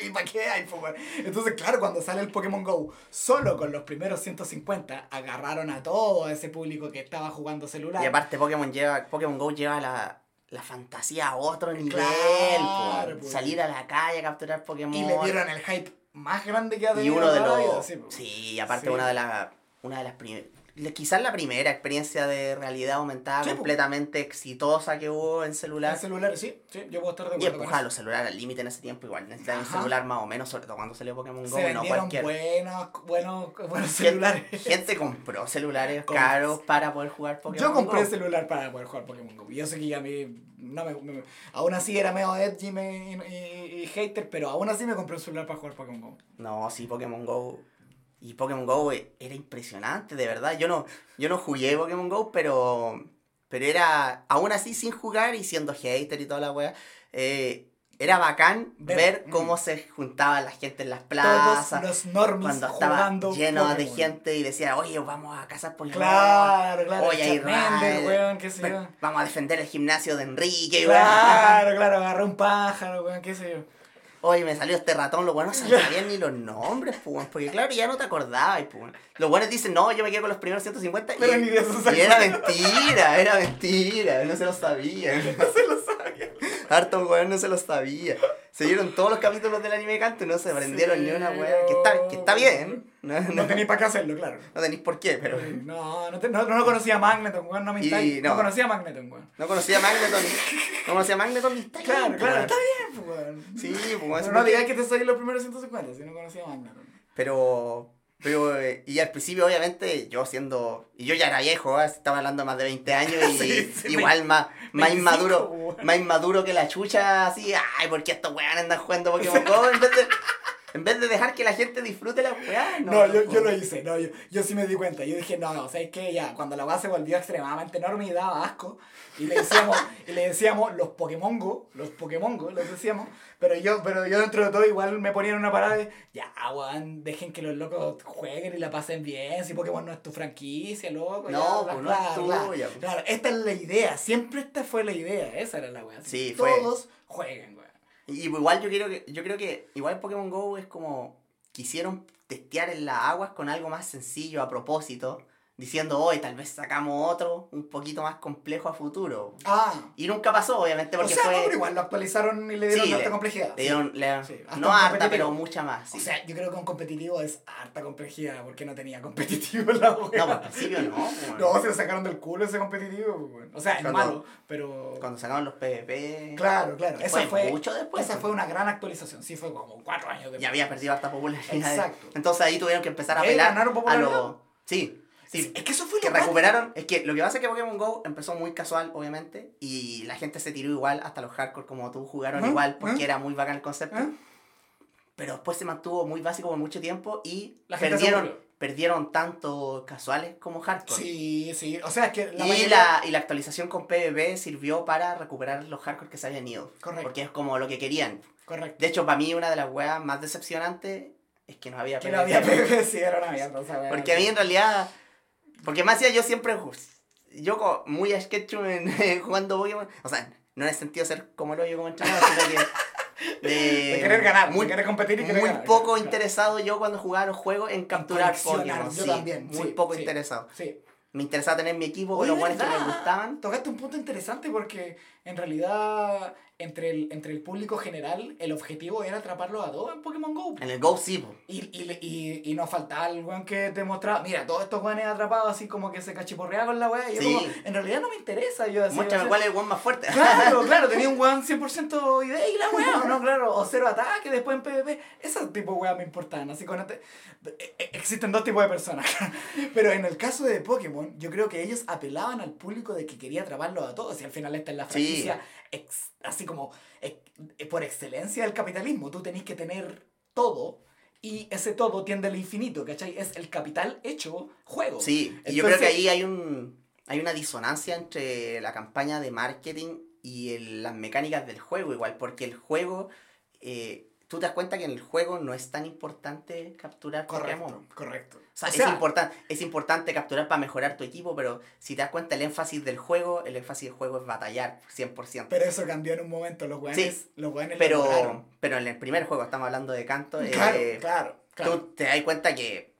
(laughs) ¿Y para qué hay, po, weón? Entonces, claro, cuando sale el Pokémon Go, solo con los primeros 150, agarraron a todo ese público que estaba jugando celular.
Y aparte Pokémon lleva, Pokémon Go lleva la, la fantasía a otro nivel.
Claro,
po.
pues.
Salir a la calle a capturar Pokémon.
y le dieron el hype más grande que ha
Y
tenido
uno de
la vida,
los...
sí,
y aparte
Sí.
una de las... Una de las primeras... Quizás la primera experiencia de realidad aumentada
Sí,
completamente exitosa que hubo en celular.
En celulares, sí, sí, yo puedo estar de
Y
acuerdo con
empujaba los celulares al límite en ese tiempo igual. Necesitaban un celular más o menos, sobre todo cuando salió Pokémon Go,
Se
no cualquier.
buenos, buenos, buenos celulares.
Gente compró celulares caros para poder jugar Pokémon
Yo compré
Go.
celular para poder jugar Pokémon Go. Yo sé que a mí no me, me- aún así era medio edgy me- y, y- y hater, pero aún así me compré un celular para jugar Pokémon Go.
No, sí, Pokémon Go. Y Pokémon Go era impresionante, de verdad. Yo no, yo no jugué Pokémon Go, pero. Pero era. Aún así, sin jugar y siendo hater y toda la wea. eh, era bacán
Ver,
ver,
mm.
cómo se juntaba la gente en las
Todos
plazas.
los normies
Cuando estaba
jugando
lleno de gente y decía, oye, vamos a cazar Pokémon.
Claro, claro.
Oye,
weón, qué sé yo.
Vamos a defender el gimnasio de Enrique, weón.
Claro, claro, agarré un pájaro, weón, qué sé yo.
Oye, me salió este ratón, los buenos no (laughs) sabían ni los nombres, pues, porque claro, ya no te acordabas, pues. Los buenos dicen, no, yo me quedo con los primeros 150 y,
Pero ni de eso se
y era mentira, era mentira, no se lo sabían. (laughs)
No se lo sabía.
Harto weón no se lo sabía. Se vieron todos los capítulos del anime canto y no se aprendieron
Sí,
ni una weá. Que está, que está bien, no, no,
No tenéis para qué hacerlo, claro.
no tenéis por qué, pero
No, no, te- no, no conocía a Magneton, weón, no me
Y.
No.
no.
conocía a Magneton, weón.
no conocía a Magneton. No conocía a Magneton ni está
Claro,
bien,
claro,
weón.
está bien, pues, weón.
Sí, pues eso
no digas que te soy los primeros 150 si no conocía a Magneton.
Pero, pero, eh, y al principio, obviamente, yo siendo, y yo ya era viejo, ¿eh? estaba hablando más de 20 años y (laughs)
Sí, sí,
igual más, más
25,
inmaduro, más inmaduro que la chucha, así, ay, ¿por qué estos weones andan jugando Pokémon Go? (laughs) En vez de, en vez de dejar que la gente disfrute la weá, no.
No, yo, yo lo hice, no, yo, yo sí me di cuenta. Yo dije, no, no, ¿sabes qué? Ya, cuando la weá se volvió extremadamente enorme y daba asco, y le decíamos, y le decíamos los Pokémon Go, los Pokémon Go, los decíamos, pero yo, pero yo dentro de todo igual me ponía en una parada de, ya, weón, dejen que los locos jueguen y la pasen bien, si Pokémon no es tu franquicia, loco.
No,
ya,
pues no es tuya, pues.
Claro, esta es la idea, siempre esta fue la idea, esa era la weá.
Sí, fue.
Todos jueguen, weón.
Igual yo creo que, yo creo que igual Pokémon Go es como quisieron testear en las aguas con algo más sencillo a propósito, diciendo hoy tal vez sacamos otro un poquito más complejo a futuro.
Ah,
Y nunca pasó, obviamente,
o
porque
sea, no,
fue.
pero igual lo actualizaron y le dieron
Sí,
alta
le-
complejidad.
le
sí.
dieron- le-
Sí, hasta
no harta, pero mucha más. sí.
O sea, yo creo que un competitivo es harta complejidad porque no tenía competitivo en la wea.
no, pues al principio no. pues, (laughs)
No, se lo sacaron del culo ese competitivo, pues, bueno. O sea, es
Cuando-
malo, pero.
Cuando sacaron los PvP.
Claro, claro. Esa
fue mucho después,
Esa
pues.
fue una gran actualización. Sí, fue como cuatro años después.
Ya había perdido harta popularidad.
Exacto.
Entonces ahí tuvieron que empezar a
¿Y
apelar a los. Sí, sí.
Es que eso fue
que
lo más-
recuperaron. Es que lo que pasa es que Pokémon Go empezó muy casual, obviamente, y la gente se tiró igual, hasta los hardcore como tú jugaron
Ajá,
igual, porque
ajá.
era muy bacán el concepto.
¿Eh?
Pero después se mantuvo muy básico por mucho tiempo y
La
perdieron, perdieron tanto casuales como hardcore.
Sí, sí. O sea, es que la
y,
mayoría-
la, y la actualización con PvP sirvió para recuperar los hardcore que se habían ido.
Correcto.
Porque es como lo que querían.
Correcto.
De hecho, para mí una de las weas más decepcionantes es que no había
Que no había (laughs) PvP, sí, era una mierda.
Porque a mí en realidad. Porque más allá yo siempre. Yo muy a sketch (laughs) en, jugando Pokémon. O sea, no en el sentido de ser como lo yo como entrenador, sino que. (laughs)
De querer ganar,
muy,
de querer competir y querer
muy
ganar,
poco
claro.
interesado yo cuando jugaba los juegos en capturar Pokémon.
yo
sí,
también,
muy
sí,
poco
sí.
interesado. Me interesaba tener mi equipo con los buenos que me gustaban.
Tocaste un punto interesante porque en realidad entre el, entre el público general el objetivo era atraparlos a todos en Pokémon GO.
En el Go sí, po.
Y, y, y, y nos faltaba el weón que te mostraba, mira, todos estos weones atrapados así como que se cachiporreaba con la weá. Y yo como, en realidad no me interesa. Yo así,
Muéstrame cuál es el one más fuerte.
Claro, (laughs) claro, tenía un weón 100% idea y la weá, ¿o ¿no? Claro, o cero ataque, después en PvP. Esos tipos de weá me importan. Así con este- e- e- Existen dos tipos de personas. (laughs) Pero en el caso de Pokémon, yo creo que ellos apelaban al público de que quería atraparlos a todos. Y al final esta es la
Sí.
Ex- así como ex- por excelencia del capitalismo. Tú tenés que tener todo. Y ese todo tiende al infinito, ¿cachai? Es el capital hecho juego.
Sí, y yo creo que ahí hay un hay una disonancia entre la campaña de marketing y el- las mecánicas del juego igual, porque el juego, eh, tú te das cuenta que en el juego no es tan importante capturar
Correcto,
Pokémon.
correcto.
O sea,
O
es, importan- es importante capturar para mejorar tu equipo, pero si te das cuenta el énfasis del juego, el énfasis del juego es batallar 100%.
Pero eso cambió en un momento. Los weones,
Sí,
los weones lo.
Pero, pero en el primer juego, estamos hablando de canto, eh,
Claro, claro, claro.
tú te das cuenta que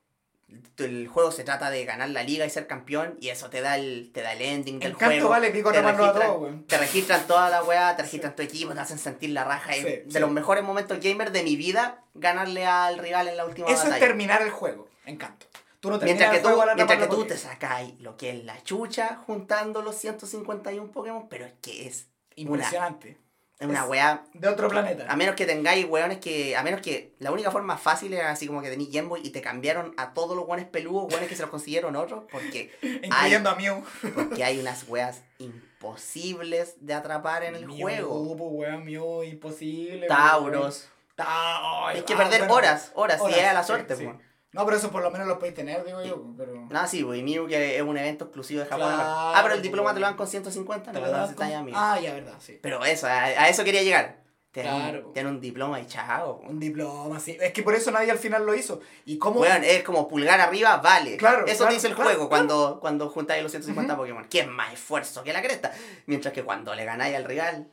el juego se trata de ganar la liga y ser campeón y eso te da el, te da el ending del
En canto
juego.
vale pico
te
tomarlo a
registran-
todo.
Te registran toda la weá, te registran tu equipo, te hacen sentir la raja.
Sí,
de
sí.
los mejores momentos gamer de mi vida, ganarle al rival en la última
Eso es terminar el juego. Encanto. Tú no
Mientras que
el
tú,
juego
mientras que tú te sacáis lo que es la chucha juntando los 151 Pokémon, pero es que es.
Impresionante.
Es una
Es-
weá
De otro planeta.
A menos que tengáis weones que. A menos que. La única forma fácil era así como que tenéis Game Boy y te cambiaron a todos los weones peludos, weones que se los consiguieron otros. Porque, (laughs)
Incluyendo a Mew.
porque hay unas (laughs) weas imposibles de atrapar en el
Mew,
juego.
pues, weón, Mew, imposible.
Tauros.
weón. Ta- ay,
Hay que
ah,
perder
bueno.
horas, horas, y es a la suerte,
sí.
pues.
No, pero eso por lo menos lo podéis tener, digo yo. Pero...
Nada, sí, pues. Y Mew que es un evento exclusivo de Japón.
Claro,
ah, pero el diploma te lo dan con 150,
¿Te
no necesitas
con-. Ah, ya, verdad, sí.
Pero eso, a, a eso quería llegar. Tener,
Claro.
un, un diploma y chao.
Un diploma, sí. Es que por eso nadie al final lo hizo. ¿Y cómo?
Weón, es como pulgar arriba, vale.
Claro,
Eso
claro,
te dice el
claro,
juego cuando, cuando juntáis los 150 Pokémon. Que es más esfuerzo que la cresta. Mientras que cuando le ganáis al rival,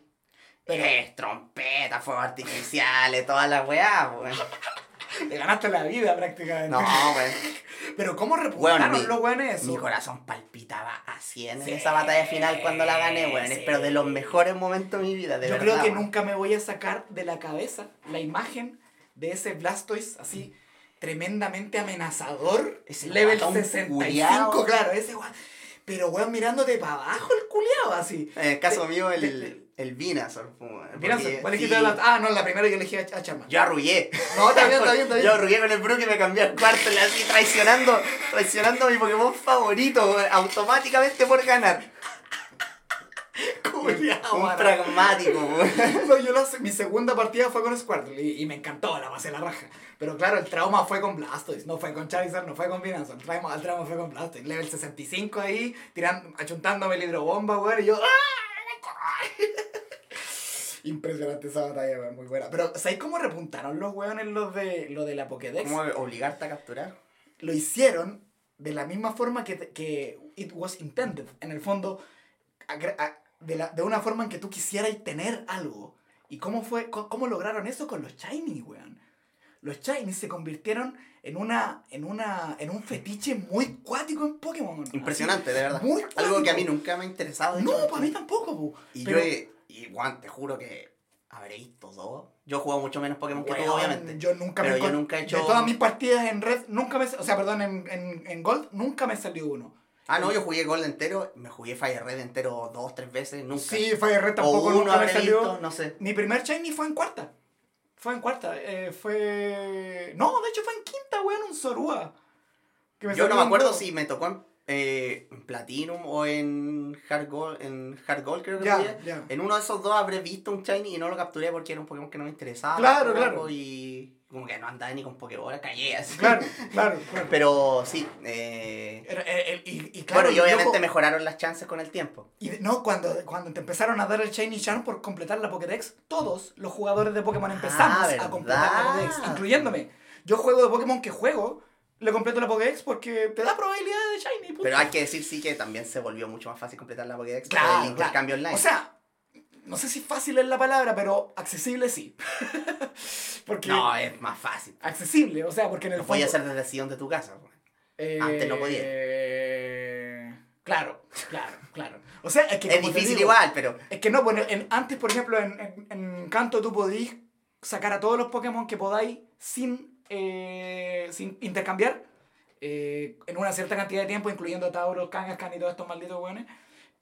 Pero-
es trompeta, fuegos artificiales, todas las weá, weón.
Le ganaste la vida prácticamente.
No, weón. (laughs)
Pero ¿cómo repuntaron
mi-
los weones eso?
Mi corazón palpitaba a 100 en
Sí,
esa batalla final cuando la gané, weón.
sí.
Pero de los mejores momentos de mi vida, de
Yo
verdad.
creo que nunca me voy a sacar de la cabeza la imagen de ese Blastoise así tremendamente amenazador.
Ese
level
guatón
65,
culiao.
claro, ese weón. Pero weón mirándote para abajo el culiao así.
En el caso
Te-
mío,
te-
el.
Mira,
porque
¿cuál elegiste las- Ah, no, la primera yo elegí a, a Charmander.
Yo arrugué.
No, está bien, está bien, está bien. (laughs)
Yo arrugué con el Brook y me cambié al cuarto, así traicionando, traicionando a mi Pokémon favorito, weón, automáticamente por ganar. (laughs)
Culiao,
Un pragmático. (laughs)
No, yo la- mi segunda partida fue con Squirtle y, y me encantó, la pasé la raja. Pero claro, el trauma fue con Blastoise, no fue con Charizard, no fue con Venusaur. El trauma, el trauma fue con Blastoise. Level 65 ahí, tirando, achuntándome el hidrobomba, weón, y yo... ¡ah! (laughs) Impresionante esa batalla, weón, muy buena. Pero, ¿sabes cómo repuntaron los weones los de, lo de la Pokédex?
¿Cómo obligarte a capturar?
Lo hicieron de la misma forma que, que it was intended. En el fondo, a- de, la, de una forma en que tú quisieras tener algo. ¿Y cómo fue, co- cómo lograron eso con los Shiny, weón? Los Shiny se convirtieron en una, en una, en un fetiche muy cuático en Pokémon. Así,
Impresionante, de verdad.
Muy
Algo que a mí nunca me ha interesado.
No, para mí tampoco.
Y
Pero,
yo he, y Juan, te juro que habré visto dos. Yo he jugado mucho menos Pokémon que tú, obviamente.
Yo nunca
Pero
me
yo nunca he hecho-
De todas mis partidas en Red, nunca me... O sea, perdón, en, en, en Gold, nunca me salió uno.
Ah, no, yo jugué Gold entero, me jugué Fire Red entero dos, tres veces, nunca.
Sí, Fire Red
o
tampoco
uno
nunca me
habré
salió.
visto, no sé.
Mi primer Shiny fue en cuarta. Fue en cuarta. eh, fue. No, de hecho fue en quinta, weón, un Zorua. Que
Yo no me acuerdo si me tocó en, eh, en Platinum o en Hard Gold, en Hard Gold creo que
Ya,
fue.
ya.
En uno de esos dos habré visto un Shiny y no lo capturé porque era un Pokémon que no me interesaba.
Claro, claro.
Y como que no andaba ni con Pokébola, callé así.
Claro, claro, (laughs) claro.
Pero sí, eh,
Era- eh, y, y claro,
bueno, y obviamente
loco,
mejoraron las chances con el tiempo.
y de- no, cuando, cuando te empezaron a dar el Shiny Charm por completar la Pokédex, todos los jugadores de Pokémon empezamos
Ah,
a completar la. Pokédex, incluyéndome. Yo juego de Pokémon que juego, le completo la Pokédex porque te da probabilidad de Shiny. punto.
Pero hay que decir sí que también se volvió mucho más fácil completar la Pokédex por
Claro,
el intercambio online.
O sea, no sé si fácil es la palabra, pero accesible sí. (laughs) porque
no, es más fácil.
accesible, o sea, porque en el
Lo
fondo-
hacer desde el sillón de tu casa. pues.
Eh,
Antes no podía.
Claro, claro, claro. O sea, es que
Es difícil
digo,
igual, pero
Es que no, en- antes, por ejemplo, en, en, en Canto tú podís sacar a todos los Pokémon que podáis sin, eh, sin intercambiar eh, en una cierta cantidad de tiempo, incluyendo Tauros, Kangaskhan y todos estos malditos weones.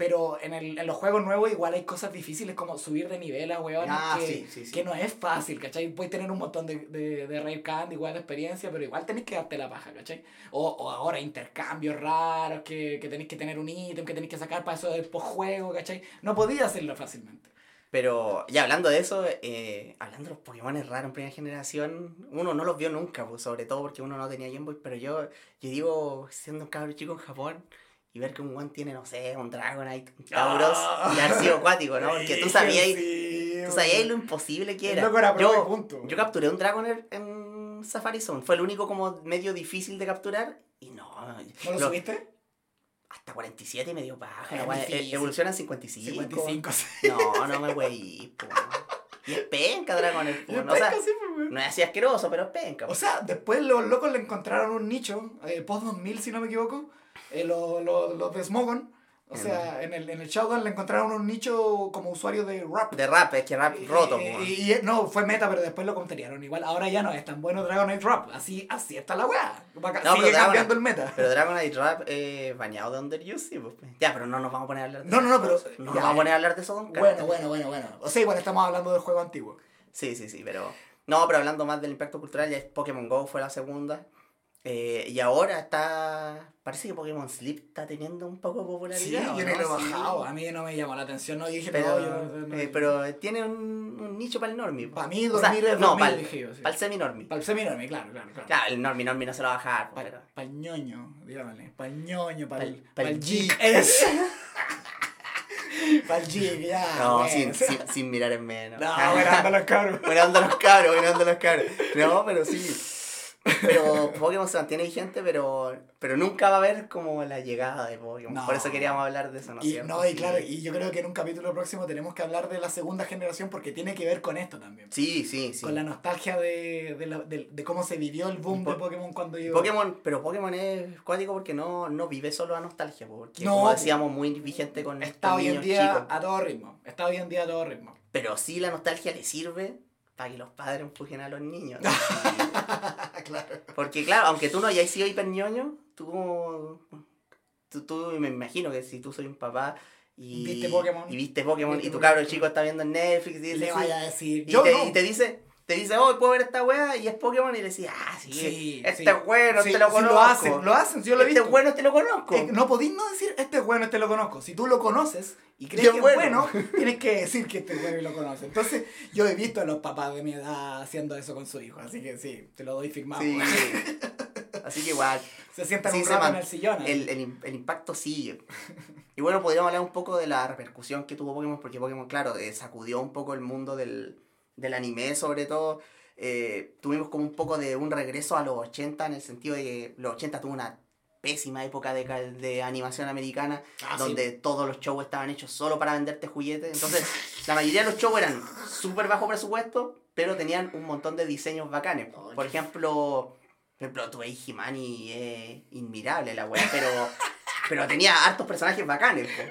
Pero en, el, en los juegos nuevos igual hay cosas difíciles como subir de nivel a weones
Ah,
que,
sí, sí, sí.
que no es fácil, ¿cachai? Puedes tener un montón de, de, de Candy, igual de experiencia, pero igual tenés que darte la paja, ¿cachai? O, o ahora intercambios raros, que, que tenéis que tener un ítem, que tenéis que sacar para eso del postjuego, ¿cachai? No podías hacerlo fácilmente.
Pero ya hablando de eso, eh, hablando de los Pokémon raros en primera generación, uno no los vio nunca, pues, sobre todo porque uno no tenía Game Boy, pero yo, yo digo, siendo un cabrón chico en Japón, y ver que un one tiene, no sé, un Dragonite, un Tauros,
Ah.
y sido acuático, ¿no? Porque tú sabías,
Sí,
tú sabías lo imposible que era.
era
Yo,
punto.
yo capturé un Dragonair en Safari Zone, fue el único como medio difícil de capturar, y no.
¿No lo,
lo-
subiste?
Hasta 47 y medio paja,
Es
la weá,
difícil.
e- evoluciona en 55.
55, sí.
No, no me po. Y es penca Dragonair, po,
Y
no, o sea,
sí, pues,
no es así asqueroso, pero es penca.
O sea, después los locos le encontraron un nicho, eh, post 2000 si no me equivoco, eh, los los- los de Smogon. O sea, en el, en el Showdown le encontraron un nicho como usuario de rap.
de rap, es que rap roto,
y, y- y- no, fue meta, pero después lo counterearon. Igual, ahora ya no es tan bueno Dragonite Rap. Así, así está la weá.
No,
Sigue cambiando el meta.
Pero Dragonite Rap eh, bañado de Underuse, sí, pues. Ya, pero no nos vamos a poner a hablar de
No, no, no, pero-.
No nos vamos a poner a hablar de eso, don.
Bueno, bueno, bueno, bueno. O sea, igual estamos hablando del juego antiguo.
Sí, sí, sí, pero. No, pero hablando más del impacto cultural, ya Pokémon Go fue la segunda. Eh, y ahora está. Parece que Pokémon Sleep está teniendo un poco de popularidad.
Sí,
¿o
yo
no?
lo he
Sí.
bajado. A mí no me llamó la atención. No, yo dije,
Pero,
no, yo. no-
eh, pero tiene un, un nicho para el normie.
Para mí,
O sea,
dormir es
no,
dormir,
para
yo. sí.
el semi-normie.
Para el semi-normie, claro, claro, claro.
Claro, el normie, normie no se lo va a bajar.
Para
pero-
el ñoño, dígame. Para el ñoño, para el,
pa'l
el
geek.
Es. (laughs) para el ya.
No,
bueno.
sin, sin, sin mirar en menos.
No, bueno, anda los cabros. (laughs)
Buena onda los cabros, buena onda los cabros. No, pero sí. Pero (laughs) Pokémon se mantiene vigente, pero, pero nunca va a haber como la llegada de Pokémon.
No.
Por eso queríamos hablar de eso, ¿no es cierto?
no, y claro, y yo creo que en un capítulo próximo tenemos que hablar de la segunda generación porque tiene que ver con esto también.
Sí, sí, sí.
Con la nostalgia de, de, la- de- de cómo se vivió el boom de
Po-
Pokémon cuando llegó.
Pokémon, pero Pokémon es cuático porque no, no vive solo a nostalgia, po, porque
No,
como decíamos, muy vigente con
Está hoy en día
chicos.
a todo ritmo. Está hoy en día a todo ritmo.
Pero sí la nostalgia le sirve para que los padres empujen a los niños. (laughs)
claro.
Porque claro, aunque tú no hayas sido hiper ñoño, tú, tú, tú me imagino que si tú soy un papá y
Viste Pokémon.
y viste Pokémon
Viste
y tu
Pokémon.
cabro chico está viendo en Netflix y, dice,
Le
sí,
vaya a decir.
y,
Yo
te,
no.
y te dice te dice, oh, puedo ver esta wea y es Pokémon y le decís, ah, sí,
Sí,
este
sí.
es bueno,
Sí,
este lo conozco.
lo hacen, lo hacen, yo lo he
este
visto.
es bueno, este lo conozco.
Eh, no podéis no decir, este es bueno, este lo conozco. Si tú lo conoces y crees que
bueno.
es bueno, (laughs) tienes que decir que este es bueno y lo conoces. Entonces, yo he visto a los papás de mi edad haciendo eso con su hijo, así que sí, te lo doy firmado.
Sí. (laughs) Así que igual,
Se sientan un
se
rato en el sillón. ¿eh?
el, el impacto sigue. Y bueno, podríamos hablar un poco de la repercusión que tuvo Pokémon, porque Pokémon, claro, eh, sacudió un poco el mundo del, del anime, sobre todo. Eh, tuvimos como un poco de un regreso a los 80, en el sentido de que los 80 tuvo una pésima época de, de animación americana,
Ah, sí.
donde todos los shows estaban hechos solo para venderte juguetes. Entonces, la mayoría de los shows eran súper bajo presupuesto, pero tenían un montón de diseños bacanes. Por ejemplo, por ejemplo, tu veis He-Man y es inmirable la weá, pero, pero tenía hartos personajes bacanes. po.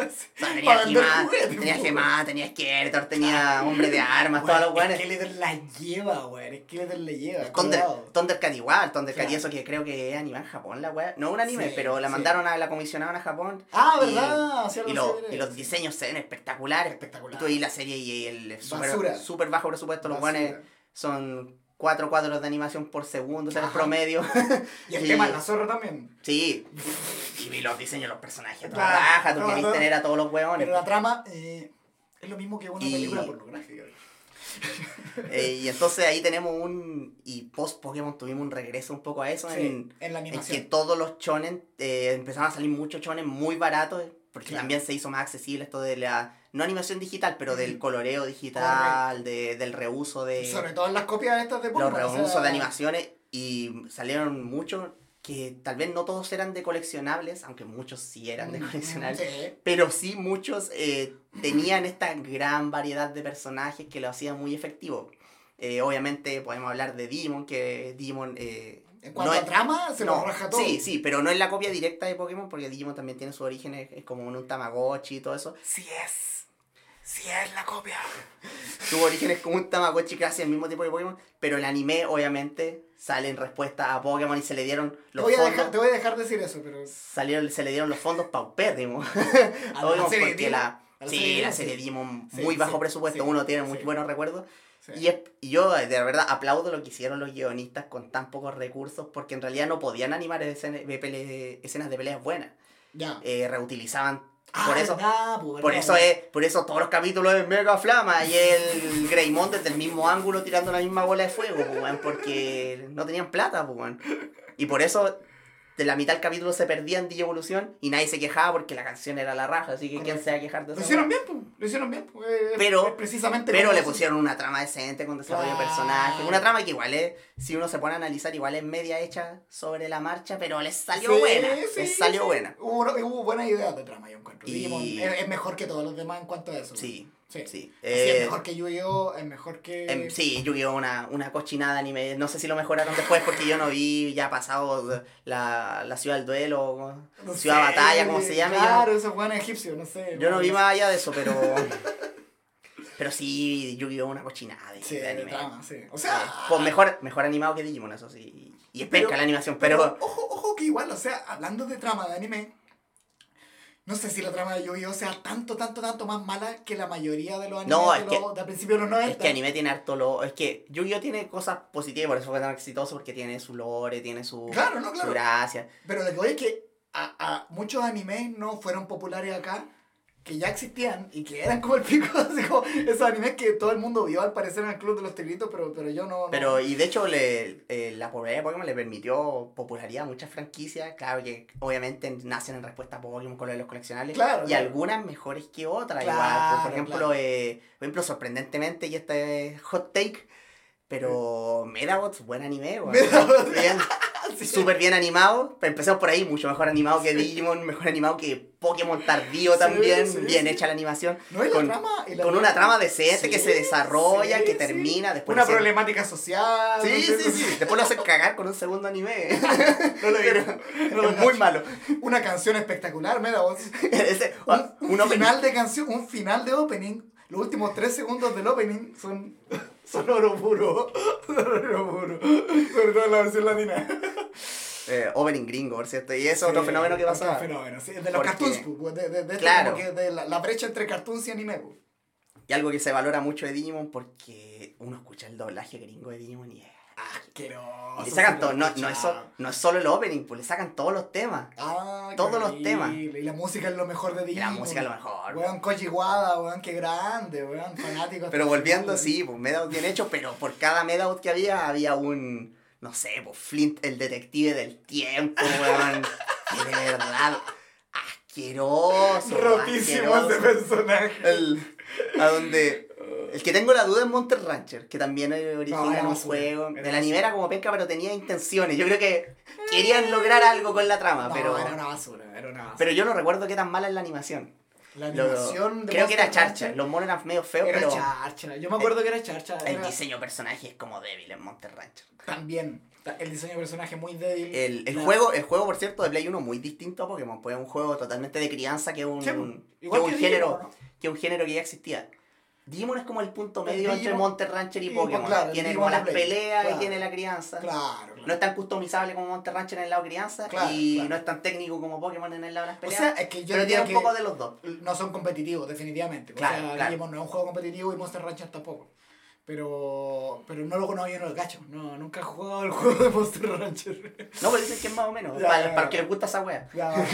O sea, tenía
juguetes,
tenía
po.
He-Man, tenía Skeletor, tenía Hombre de Armas, todos los
Bueno,
weones.
Skeletor la lleva, weón. Skeletor le lleva.
Thunder. Thundercat igual, Thundercat y
Claro.
eso que creo que es anime en Japón la weá. No un anime,
Sí,
pero la
sí.
mandaron a la comisionaron a Japón.
Ah,
y-
¿verdad? Sí,
Y, lo- y los diseños se ven espectaculares.
Espectacular.
Y la serie y el super, super bajo presupuesto, los weones son cuatro cuadros de animación por segundo, o sea, el promedio. (laughs)
Y el
y-
tema de la zorra también.
Sí. Y vi los diseños de los personajes. Toda
Claro,
raja, tú
no.
tener a todos los hueones.
Pero la trama eh, es lo mismo que una
Y-
película pornográfica. (laughs)
Eh, y entonces ahí tenemos un. Y post Pokémon tuvimos un regreso un poco a eso.
Sí,
en,
en la
en
animación.
que todos los chonen eh, empezaron a salir muchos chonen muy baratos. Porque también se hizo más accesible esto de la. No animación digital, pero del coloreo digital, de, del reuso de.
Sobre todo en las copias estas de
los
Pokémon. o sea,
reusos de animaciones. Y salieron muchos que tal vez no todos eran de coleccionables, aunque muchos sí eran de coleccionables.
sí.
Pero sí muchos eh, tenían esta gran variedad de personajes que lo hacían muy efectivo. Eh, obviamente podemos hablar de Digimon, que Digimon... eh,
En cuanto
no
a
es-
trama, se
no,
lo raja todo.
Sí, sí, pero no es la copia directa de Pokémon, porque Digimon también tiene su origen, es, es como un Tamagotchi y todo eso.
Sí es. Sí es la copia.
Su origen es como un Tamagotchi que hace el mismo tipo de Pokémon, pero el anime obviamente sale en respuesta a Pokémon y se le dieron
Te
los
a
fondos.
dejar, te voy a dejar decir eso, pero.
salieron, se le dieron los fondos paupérrimos. (laughs)
A la (laughs)
Pokémon
serie
porque la,
a la
sí,
serie
la serie
sí.
Muy bajo
sí,
presupuesto,
sí,
uno tiene muy buenos recuerdos.
Sí.
Y, es, y yo de verdad aplaudo lo que hicieron los guionistas con tan pocos recursos porque en realidad no podían animar de escenas de peleas buenas.
Ya.
Eh, reutilizaban.
Ah,
por eso,
verdad, pues,
por
verdad,
eso es, por eso todos los capítulos es Mega Flama y el Greymon desde el mismo ángulo tirando la misma bola de fuego, pues, porque no tenían plata, pues. Y por eso de la mitad del capítulo se perdía en Digievolución y nadie se quejaba porque la canción era la raja, así que quién
Correcto.
se va a quejar de
Lo
eso.
hicieron bien, pues. Lo hicieron bien. pues, eh,
Pero-
precisamente
Pero le pusieron una trama decente con desarrollo de
Claro.
personajes. Una trama que igual es, si uno se pone a analizar, igual es media hecha sobre la marcha, pero les salió
Sí,
buena.
sí,
les salió
sí.
buena.
Hubo, hubo buenas ideas de trama, yo encuentro.
Y-
Digimon es, es mejor que todos los demás en cuanto a eso.
Sí,
Sí.
sí.
Así
Eh,
es mejor que Yu-Gi-Oh! Es mejor que.
em, sí, Yu-Gi-Oh! Una, una cochinada de anime. No sé si lo mejoraron después porque yo no vi ya pasado la, la ciudad del duelo,
No
ciudad
sé,
batalla, como se llame. yo no-
Claro, esos buenos egipcios, no sé.
Yo no vi más allá de eso, pero. (laughs) Pero sí, Yu-Gi-Oh! una cochinada de,
Sí,
de anime.
sí. O sea.
Pues mejor, mejor animado que Digimon, eso sí. Y es
Pero-
la animación, pero.
Ojo, ojo, que igual, o sea, hablando de trama de anime. No sé si la trama de Yu-Gi-Oh! sea tanto, tanto, tanto más mala que la mayoría de los animes
No,
de,
es que-
los, de a principios de los 90.
Es que anime tiene harto lo. Es que Yu-Gi-Oh! tiene cosas positivas, por eso fue tan exitoso, porque tiene su lore, tiene su,
Claro, no,
su
claro.
gracia.
Pero lo que voy es que a, a muchos animes no fueron populares acá, que ya existían y que eran como el pico, (laughs) así como esos animes que todo el mundo vio al parecer en el Club de los Tigritos, pero, pero yo no... no-
Pero, y de hecho, le, eh, la popularidad de Pokémon le permitió popularidad a muchas franquicias. Claro que obviamente nacen en respuesta a Pokémon con lo de los coleccionables.
Claro,
y
claro.
algunas mejores que otras.
Claro,
igual. Por ejemplo, eh, por ejemplo, sorprendentemente, y este es hot take. Pero Medabots, buen anime, weón. (laughs)
Sí.
súper bien animado. Empezamos por ahí, mucho mejor animado que Digimon, mejor animado que Pokémon tardío también.
sí,
bien hecha la animación.
No, y la
con,
trama... la
con una trama decente que se desarrolla, que termina. Después
Una problemática social.
Sí,
no sé,
sí, sí. Después lo hacen cagar con un segundo anime. (laughs)
No lo No
es muy malo.
Una canción espectacular, me da voz.
Ese-
Un,
un
un final de canción, un final de opening. Los últimos tres segundos del opening son, (laughs) son oro puro. Son oro puro. Sobre todo en la versión latina.
Eh, opening gringo, cierto. Y eso es otro
Sí,
fenómeno que pasa.
fenómeno, sí, de los cartoons, pues, de, de, de, esto
Claro.
de la, la brecha entre cartoons y anime. pues.
Y algo que se valora mucho de Digimon porque uno escucha el doblaje gringo de Digimon y es
Asqueroso.
Y le sacan todo, no, no, es so- no es solo el opening, pues le sacan todos los temas.
Ah,
todos los temas.
Y la música es lo mejor de
Y
Digimon.
la música es lo mejor.
Weón, Koji Wada, weón, qué grande, weón, fanático.
Pero volviendo, sí, pues Medabout bien hecho, pero por cada Medabout que había, había un, no sé, pues Flint, el detective del tiempo, weón. (laughs) de verdad, asqueroso.
Rotísimo ese
asqueroso.
personaje.
El, a donde, el que tengo la duda es Monster Rancher, que también origina un juego.
era
El anime era como penca, pero tenía intenciones. Yo creo que querían lograr algo con la trama,
No,
pero,
era una basura, era una basura.
pero yo no recuerdo qué tan mala es la animación.
la
Lo-
animación de
creo que era charcha.
Rancher
Los monos eran medio feos,
Era
pero
charcha. Yo me acuerdo que era charcha.
el diseño de personaje es como débil en Monster Rancher.
También. El diseño de personaje muy débil.
El, el
La-
juego, el juego, por cierto, de Play 1 muy distinto a Pokémon, pues es un juego totalmente de crianza que un,
Sí,
que un
que
género,
Digimon, ¿no?
que un género que ya existía. Digimon es como el punto medio entre Monster Rancher y
y,
Pokémon.
claro,
tiene
Digimon
como las
Play,
peleas
claro.
y tiene la crianza.
Claro.
No es tan customizable como Monster Rancher en el lado crianza
Claro,
y no es tan técnico como Pokémon en el lado de las
O
peleas.
sea, es que yo
pero tiene un
que
poco de los dos.
no son competitivos, definitivamente.
Claro,
o sea. Digimon no es un juego competitivo y Monster Rancher tampoco. Pero, pero no lo conozco, yo no lo cacho. No, nunca he jugado el (laughs) juego de Monster Rancher.
No, pero dicen que es más o menos.
Ya,
para,
ya,
para
ya.
que les gusta esa wea.
Ya, (laughs)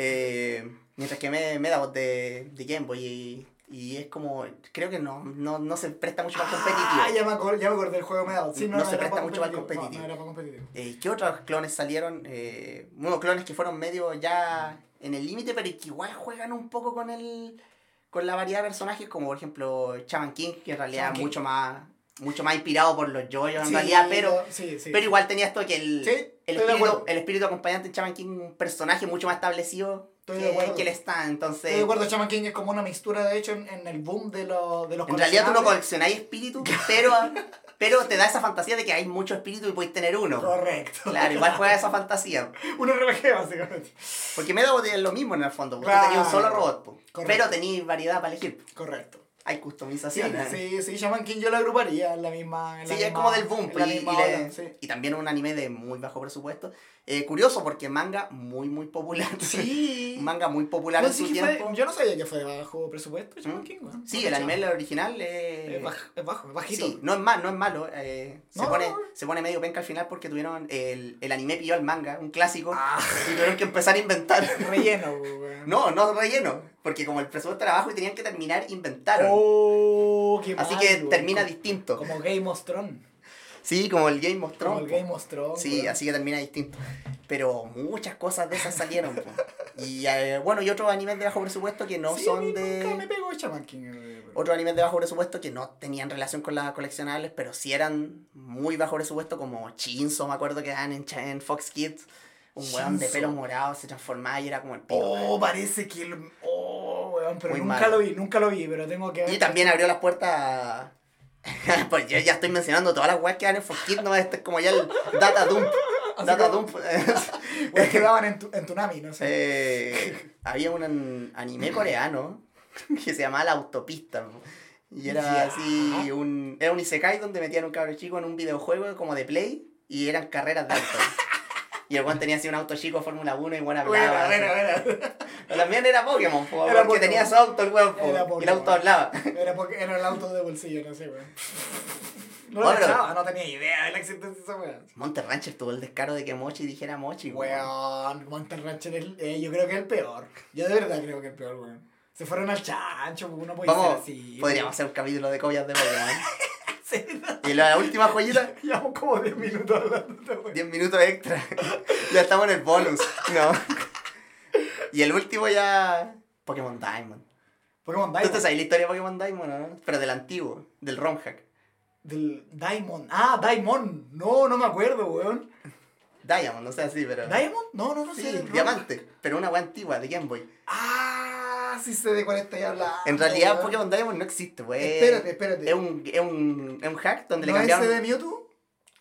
Eh, mientras que me, me da voz de, de Game Boy y Y es como, creo que no, no, no se presta mucho más competitivo.
Ah, ya me acordé, ya me acordé del juego Medal. Sí,
No se
era
presta mucho más
No,
competitivo.
no era para competitivo.
Eh, ¿Qué otros clones salieron? Eh, bueno, clones que fueron medio ya en el límite, pero que igual juegan un poco con el con la variedad de personajes, como por ejemplo Chaman King, que en realidad es mucho más mucho más inspirado por los yoyos en
Sí,
realidad, pero
sí, sí.
pero igual tenía esto que el, el, espíritu, el espíritu acompañante en Chaman King, un personaje mucho más establecido
Estoy de acuerdo.
que él está, entonces...
Estoy de acuerdo, Shaman King es como una mixtura, de hecho, en, en el boom de, lo- de los
En realidad tú no coleccionáis espíritus, pero, pero te da esa fantasía de que hay mucho espíritu y puedes tener uno.
Correcto.
Claro, igual juega esa fantasía. (laughs)
Un RPG, básicamente.
Porque Medabot es lo mismo en el fondo, porque
Claro.
tenía un solo robot, pero tenéis variedad para elegir.
Correcto.
Hay
Sí,
customización. ¿eh?
sí, sí, Shaman King yo lo agruparía en la misma. En la
Sí, es como del boom, y, y le-
ola, sí.
y también un anime de muy bajo presupuesto. Eh, curioso porque manga muy, muy popular.
Sí.
un (laughs) manga muy popular
No,
en
sí
su
fue-
tiempo.
yo no sabía que fue de bajo presupuesto, Shaman
¿Mm?
King, weón.
Sí, el anime original eh,
Es bajo, es bajo, es bajito.
Sí, no es mal, no es malo. eh, se, pone,
no.
se pone medio penca al final porque tuvieron el, el anime pilló al manga, un clásico,
Ah,
y tuvieron que empezar a inventar. (laughs)
relleno.
No, no relleno, porque como el presupuesto era bajo y tenían que terminar, inventaron.
Oh, qué
Así que termina
Como-
distinto.
Como Game of Thrones.
Sí, como el Game of
Como
Thrones.
el
po.
Game of Thrones.
Sí, así que termina distinto. Pero muchas cosas de esas salieron. Y eh, bueno, y otros animes de bajo presupuesto que no
Sí,
son
mí Nunca me
de.
pegó Shaman King. eh,
Otros animes de bajo presupuesto que no tenían relación con las coleccionables, pero sí eran muy bajo presupuesto, como Chinzo, me acuerdo que eran en, Fox Kids. Un weón de pelo morado se transformaba y era como el pico.
Oh, parece que el... Oh, weón, pero
Muy
nunca lo vi, nunca lo vi, pero tengo que ver.
Y también abrió las puertas a- (laughs) pues yo ya estoy mencionando todas las weas que dan en Fox Kids, no, este es como ya el Data Dump.
Así
Data
como-
Dump. (laughs)
Weón, que (laughs) daban en, tu, en Tunami, no sé.
Eh, había un an- anime coreano que se llamaba La Autopista. Y era así, un, era un isekai donde metían un cabro chico en un videojuego como de play y eran carreras de auto. Y el weón tenía así un auto chico Fórmula 1 y bueno
Bueno,
hablaba.
bueno, bueno.
Pero También era Pokémon, po,
Era
porque
Pokémon.
tenía su auto el weón, po, y el auto hablaba.
Era, porque era el auto de bolsillo, no sé, weón. (laughs) No lo
Bueno.
cachaba, no tenía idea de la existencia de esa weón.
Monster Rancher tuvo el descaro de que Mochi dijera Mochi. weón.
Weón, Monster Rancher, es- eh, yo creo que es el peor. Yo de verdad creo que es el peor, weón. Se fueron al chancho, uno puede
Vamos,
ser así.
podríamos hacer un capítulo de copias de Pokémon. (laughs) Y la última joyita, (laughs)
Llevamos como 10 minutos hablando de weón.
10 minutos extra. (laughs) ya estamos en el bonus. No. Y el último ya. Pokémon Diamond.
Pokémon
¿Tú te
Diamond.
sabes la historia de Pokémon Diamond, no? Pero del antiguo, del ROM hack.
Del Diamond. Ah, Diamond. No, no me acuerdo, weón.
Diamond, no sé así, pero.
¿Diamond? No, no, no
Sí,
sé.
diamante. Pero una wea antigua, de Game Boy.
Ah, de cuál estoy hablando.
En realidad,
weón.
Pokémon Diamond no existe, pues.
Espérate, espérate.
Es un, es un, es un hack donde
¿No
le
es
cambiaron.
ese de Mewtwo?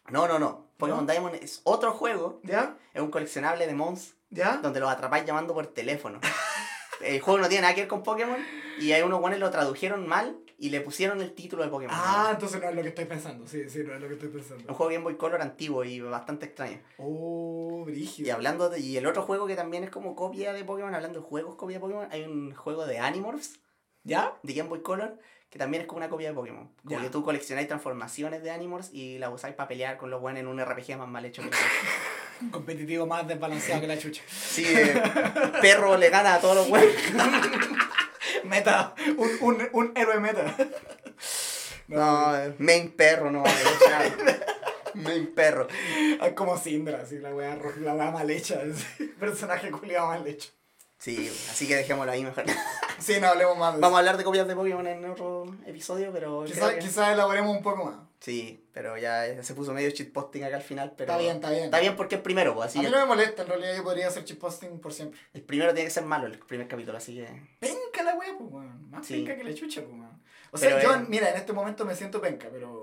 No, no, no. Pokémon
¿No?
Diamond es otro juego.
¿Ya?
Es un coleccionable de Mons
¿Ya?
donde los atrapáis llamando por teléfono. (laughs) El juego no tiene nada que ver con Pokémon y hay unos guanes lo tradujeron mal y le pusieron el título de Pokémon.
Ah, entonces no es lo que estoy pensando. Sí, sí, no es lo que estoy
Un
pensando.
juego Game Boy Color antiguo y bastante extraño.
Oh,
Y
brígido.
hablando de, y el otro juego que también es como copia de Pokémon, hablando de juegos copia de Pokémon, hay un juego de Animorphs
¿Ya?
de Game Boy Color que también es como una copia de Pokémon. Como
Ya.
que tú coleccionáis transformaciones de Animorphs y las usáis para pelear con los buenos en un RPG más mal hecho que el (laughs)
Un competitivo más desbalanceado que la chucha.
Sí, eh, perro le gana a todos los buenos. (laughs)
Meta. Un, un, un héroe meta. (laughs)
No, main perro, no. Main perro. (laughs)
Es como Sindra, así, la wea, la wea mal hecha. así. (laughs) Personaje culiado mal hecho.
Sí, así que dejémoslo ahí mejor. (laughs)
Sí, no hablemos más de
Vamos a hablar de copias de Pokémon en otro episodio, pero.
Quizás
que-
quizá elaboremos un poco más.
Sí, pero ya, se puso medio shitposting acá al final, pero.
Está bien, está bien.
Está bien porque es primero, pues, así
a mí no me molesta, en realidad yo podría hacer chipposting por siempre.
el primero tiene que ser malo, el primer capítulo, así que.
Penca la wea, pues, weón. Más
Sí.
penca que la chucha, pues, weón. O sea,
Pero,
yo,
eh,
mira, en este momento me siento penca, pero.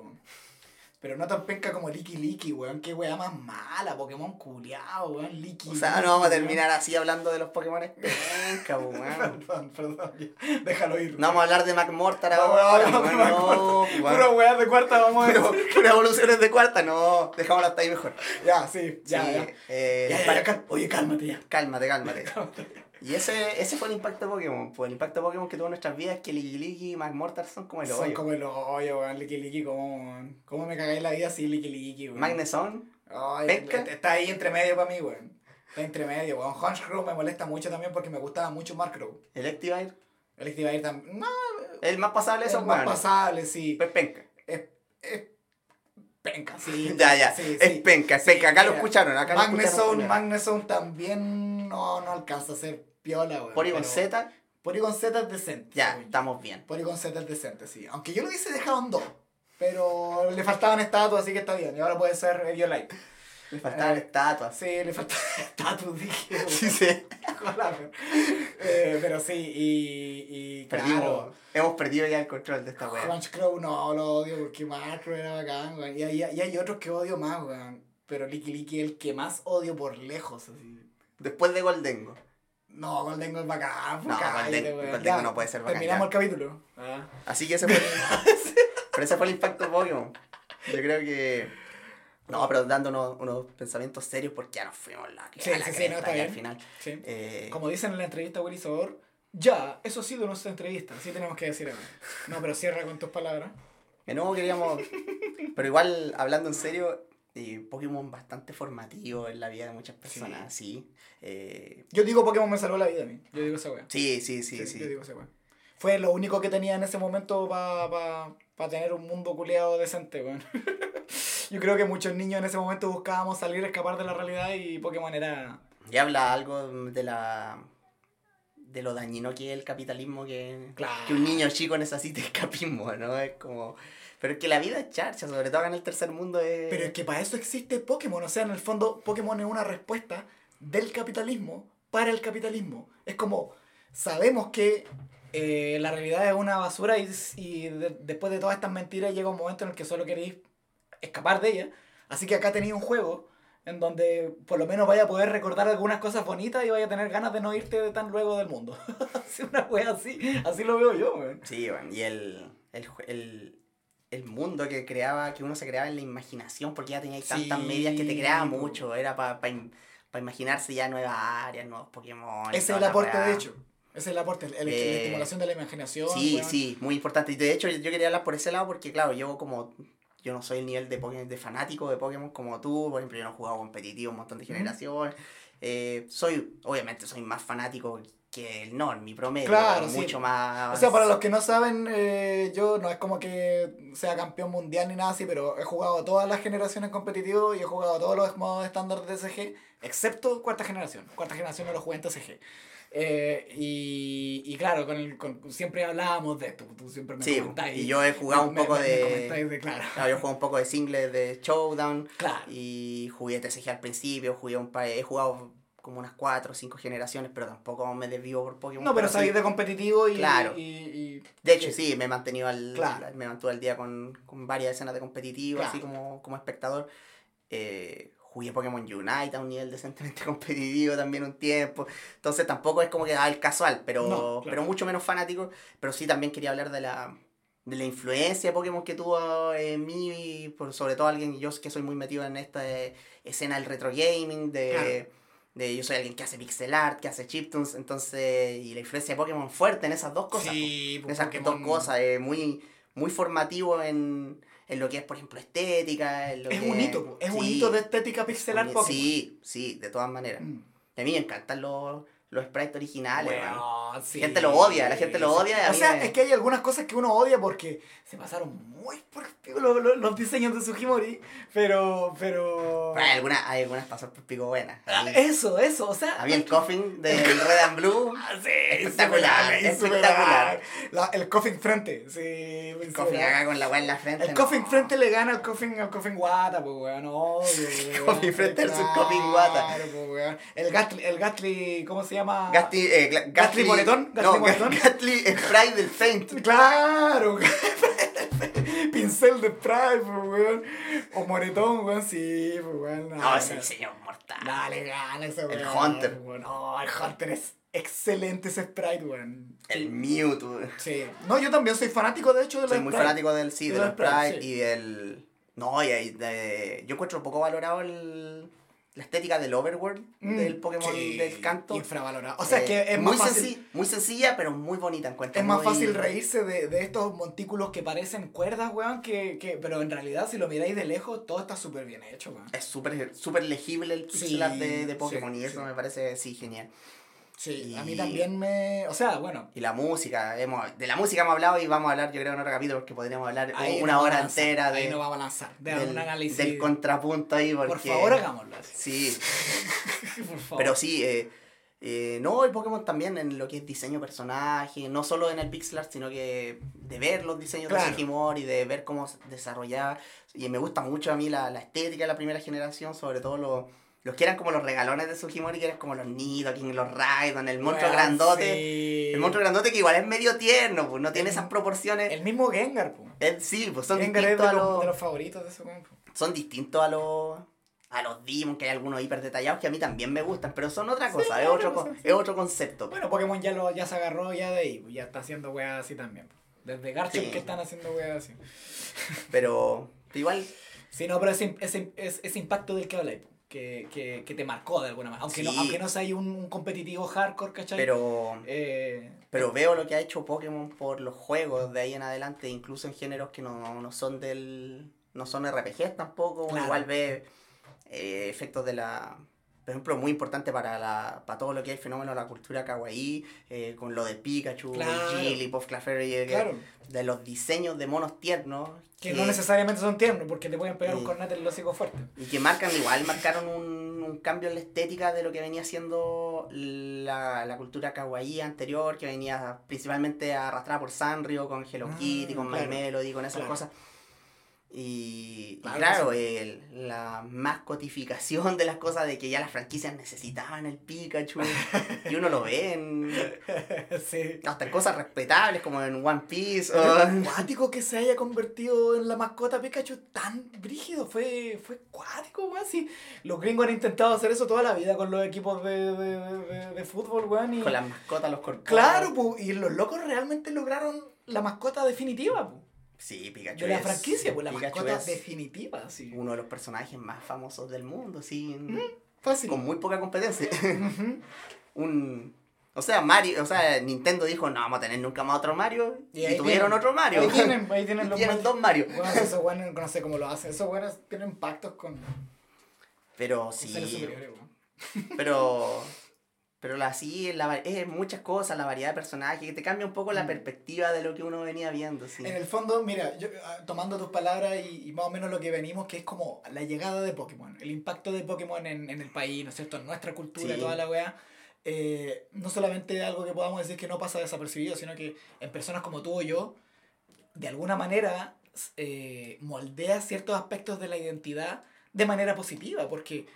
Pero no tan penca como Liki Liki, weón. Qué wea más mala, Pokémon culiao, weón. Liki.
O sea, no vamos a terminar así hablando de los Pokémon penca, weón. (laughs)
Perdón, perdón, ya. Déjalo ir.
No vamos a hablar de McMortar ahora,
no,
weón,
no. Pura weá de cuarta, vamos a ver.
Pero (laughs) evoluciones de cuarta, no, dejámoslo hasta ahí mejor.
Ya, sí, ya,
Sí,
ya.
eh,
Ya, ya,
para-
ya, cal- Oye, cálmate ya.
Cálmate, cálmate. (laughs) Y ese, ese fue el impacto de Pokémon. Pues el impacto de Pokémon que tuvo en nuestras vidas es que Ligi y McMortar son como el
Son
hoyo.
como el hoyo, weón. Liki Liki, ¿cómo, cómo me cagáis la vida así, Liki Liki, weón?
Magneson,
Ay,
Penca.
está ahí entre medio para mí, weón. Está entre medio, weón. Hunchcrow me molesta mucho también porque me gustaba mucho Markrow.
Electivire.
Electivire también. No,
El más pasable esos
el más pasable, sí.
Pues penca.
Es, es penca, sí. (laughs)
Ya, ya.
Sí,
es
sí.
penca, es penca. Acá lo escucharon. Acá lo escucharon.
Magneson,
primero.
Magneson también no, no alcanza a ser piola, weón.
Polygon
pero-
Z,
Polygon Z es decente.
ya, estamos bien.
Polygon Z es decente, sí. Aunque yo lo hubiese dejado en dos. Pero le faltaban estatuas, así que está bien. Y ahora puede ser Eviolite.
Me faltaban
Eh,
estatuas.
Sí, le faltaban (laughs) estatuas, dije. weón.
Sí, sí. (laughs)
Eh, pero sí, y, y
Perdimos.
claro,
Hemos perdido ya el control de esta wea.
Crunch Crow no lo odio porque Macro era bacán, weón. Y hay, y hay otros que odio más, weón. Pero Licky Licky es el que más odio por lejos, así.
Después de Goldengo.
No, Goldengo es bacán,
No, Golden-
Ya,
no puede ser bacán,
Terminamos
ya.
el capítulo. Ah.
Así que ese fue el, (laughs) pero ese fue el impacto de Pokémon. Yo creo que. No, pero dándonos unos pensamientos serios porque ya nos fuimos la,
Sí,
la
sí, sí, no, está
al final.
Sí.
eh,
Como dicen en la entrevista a Willy Sabor, ya, eso ha sido nuestra entrevista, así tenemos que decir ahora. No, pero cierra con tus palabras.
de nuevo queríamos. Pero igual, hablando en serio, eh, Pokémon bastante formativo en la vida de muchas personas, sí. Eh,
Yo digo Pokémon me salvó la vida a mí. Yo digo esa weá.
sí, sí, sí,
Yo-
sí.
Yo digo esa. Fue lo único que tenía en ese momento para pa, pa tener un mundo culeado decente, weón. (laughs) Yo creo que muchos niños en ese momento buscábamos salir, escapar de la realidad y Pokémon era...
Y habla algo de la. de lo dañino que es el capitalismo que,
Claro.
que un niño chico necesita (laughs) escapismo, ¿no? Es como. Pero es que la vida es charcha, sobre todo acá en el tercer mundo es.
Pero es que para eso existe Pokémon. O sea, en el fondo, Pokémon es una respuesta del capitalismo para el capitalismo. Es como, sabemos que eh, la realidad es una basura y, y de- después de todas estas mentiras llega un momento en el que solo queréis escapar de ella. Así que acá tenéis un juego en donde por lo menos vaya a poder recordar algunas cosas bonitas y vaya a tener ganas de no irte de tan luego del mundo. (laughs) Así una wea así, así lo veo yo, weón.
Sí, bueno, y el, el, el, el mundo que creaba, que uno se creaba en la imaginación, porque ya tenía tantas
Sí,
medias que te creaba mucho, era para imaginarse ya nuevas áreas, nuevos Pokémon.
Ese es el aporte, de hecho. Ese es el aporte, el- el- la
Eh,
estimulación de la imaginación.
Sí,
weón.
sí, muy importante. Y de hecho yo quería hablar por ese lado porque, claro, yo como... Yo no soy el nivel de, Pokémon, de fanático de Pokémon como tú, por ejemplo, yo no he jugado competitivo un montón de generaciones. Eh, soy, obviamente, soy más fanático que el no, mi promedio.
Claro, sí.
Mucho más...
O sea, para los que no saben, eh, yo no es como que sea campeón mundial ni nada así, pero he jugado todas las generaciones competitivas y he jugado todos los modos estándar de TCG, excepto cuarta generación. Cuarta generación no lo jugué en TCG. Eh, y, y claro, con el, con- siempre hablábamos de esto, tú siempre me
Sí,
comentáis.
y yo he jugado un
me-
poco
me- me
de...
comentáis de claro.
Claro, yo jugué un poco de singles de Showdown
Claro.
y jugué TCG al principio, jugué un par, he jugado como unas 4 o 5 generaciones, pero tampoco me desvío por Pokémon.
No, pero
sí.
sabéis de competitivo y.
Claro.
y- y-
De hecho, sí, me he mantenido al,
Claro.
me mantuve al día con, con varias escenas de competitivo,
Claro.
así como, como espectador. Eh, jugué Pokémon Unite a un nivel decentemente (laughs) competitivo también un tiempo. Entonces tampoco es como que ah, el casual, pero,
No,
pero mucho menos fanático. Pero sí también quería hablar de la, de la influencia de Pokémon que tuvo en mí, y por, sobre todo alguien, yo que soy muy metido en esta eh, escena del retro gaming, de. De yo soy alguien que hace pixel art, que hace chiptunes, entonces, y la influencia de Pokémon fuerte en esas dos cosas. po.
Sí, pues,
Esas
Pokémon-
dos cosas, eh, muy, muy formativo en, en lo que es, por ejemplo, estética. En lo
Es
que-
un hito, po, es un
sí,
hito de estética pixelar Pokémon.
Sí, sí, de todas maneras.
Mm.
A mí me encantan los, los sprites originales. man.
Weón, sí.
gente lo odia, la gente lo odia,
O sea,
me-
es que hay algunas cosas que uno odia porque se pasaron muy por el pico los, los- los diseños de Sugimori, pero. pero...
Pero hay algunas, hay algunas pasos por pico buenas.
Ah, Eso, eso, o sea.
a mí el coffin del (laughs) Red and Blue.
Ah, sí,
espectacular, espectacular.
La- el coffin frente, sí.
El coffin acá con la weá en la frente.
El
no.
coffin frente le gana al coffin, al coffin guata, pues weón, obvio. (laughs) weón.
Coffin frente versus coffin guata.
Claro, pues weón. El Gatly, el Gatly, ¿cómo se llama?
Gatli, eh, Gla-
Gatli Moretón, Gatli
no,
Moretón. (laughs)
Gatli Sprite del Faint.
Claro, (laughs) pincel de Pride, pues, weón. O moretón, weón, sí, pues, weón.
No, ese
no.
diseño es mortal.
Dale, gana ese
El
weón.
Hunter.
weón. No, el Hunter es excelente ese sprite, weón.
El Mewtwo.
Sí. No, yo también soy fanático, de hecho, de los
Soy muy
sprites.
fanático del sí,
De
de
los
los Sprite
sí.
y del. No, y de... yo encuentro poco valorado el... la estética del Overworld,
Mm,
del Pokémon
sí,
del canto.
Infravalorado. O sea,
Eh,
que es
muy,
más fácil.
muy sencilla, pero muy bonita encuentro.
Es más fácil reírse de, de estos montículos que parecen cuerdas, weón, que, que, pero en realidad si lo miráis de lejos, todo está súper bien hecho, weón.
Es súper súper legible el pixel de, de Pokémon
sí,
y eso me parece, sí, genial.
Sí, a mí también me. O sea, bueno.
Y la música, hemos, de la música hemos hablado y vamos a hablar, yo creo, en otro capítulo, porque podríamos hablar una hora entera de.
Ahí no vamos a lanzar. De
del, análisis. Del contrapunto ahí, porque.
Por favor, hagámoslo.
Sí. (laughs) Por favor. Pero sí, eh, eh, no, el Pokémon también en lo que es diseño personaje, no solo en el pixel art, sino que de ver los diseños de Sugimori, de ver cómo desarrollar. Y me gusta mucho a mí la, la estética de la primera generación, sobre todo los los que eran como los regalones de Sugimori, que eran como los Nidoking, los Raidon, el monstruo grandote. El monstruo grandote que igual es medio tierno, pues no tiene esas proporciones.
El mismo Gengar, pues.
sí, pues son
distintos es de, a los, de los favoritos de ese campo.
Son distintos a los a los Demon, que hay algunos hiper detallados que a mí también me gustan, pero son otra cosa, es, otro, es otro concepto.
Bueno, Pokémon ya lo ya se agarró ya de ahí, pues, ya está haciendo weas así también. Desde Garchomp que están haciendo weas así.
Pero (laughs) igual...
Sí, no, pero ese, ese, ese impacto del que habláis, que, que, que, te marcó de alguna manera. Aunque, no, aunque no sea un, competitivo hardcore, ¿cachai?
Pero, eh, pero veo lo que ha hecho Pokémon por los juegos de ahí en adelante, incluso en géneros que no, no son del. no son RPGs tampoco. igual ve eh, efectos de la por ejemplo, muy importante para, la, para todo lo que es el fenómeno de la cultura kawaii, eh, con lo de Pikachu, claro. Jigglypuff, Clefairy, claro. de los diseños de monos tiernos.
Que, no necesariamente son tiernos, porque te pueden pegar un cornete en el hocico fuerte.
Y que marcan, igual marcaron un, un, cambio en la estética de lo que venía siendo la, la cultura kawaii anterior, que venía principalmente arrastrada por Sanrio, con Hello ah, Kitty, con My Melody, con esas cosas. Y, claro, el, la mascotificación de las cosas, de que ya las franquicias necesitaban el Pikachu, (laughs) y uno lo ve en, (laughs) sí. hasta en cosas respetables como en One Piece.
O... cuático que se haya convertido en la mascota Pikachu tan brígido, fue, fue cuático, weón. Sí, los gringos han intentado hacer eso toda la vida con los equipos de, de, de, fútbol, weón. Y...
Con las mascotas, los corpos.
Claro, y los locos realmente lograron la mascota definitiva, pues.
Sí, Pikachu.
De la franquicia, pues la mascota definitiva, sí.
Uno de los personajes más famosos del mundo, sí.
Mm, fácil.
Con muy poca competencia. (laughs) Un. O sea, Mario, o sea, Nintendo dijo, no vamos a tener nunca más otro Mario. Y, tuvieron otro Mario.
Ahí tienen, (laughs) ahí tienen, los
tienen dos Mario.
Bueno, esos buenos, no sé cómo lo hacen. Esos buenos tienen pactos con.
Pero sí. Pero pero la, sí, la, es muchas cosas, la variedad de personajes, que te cambia un poco la mm. perspectiva de lo que uno venía viendo. Sí.
En el fondo, mira, yo, ah, tomando tus palabras y, más o menos lo que venimos, que es como la llegada de Pokémon, el impacto de Pokémon en, en el país, ¿no es cierto? En nuestra cultura, y toda la weá. Eh, no solamente algo que podamos decir que no pasa desapercibido, sino que en personas como tú o yo, de alguna manera eh, moldea ciertos aspectos de la identidad de manera positiva, porque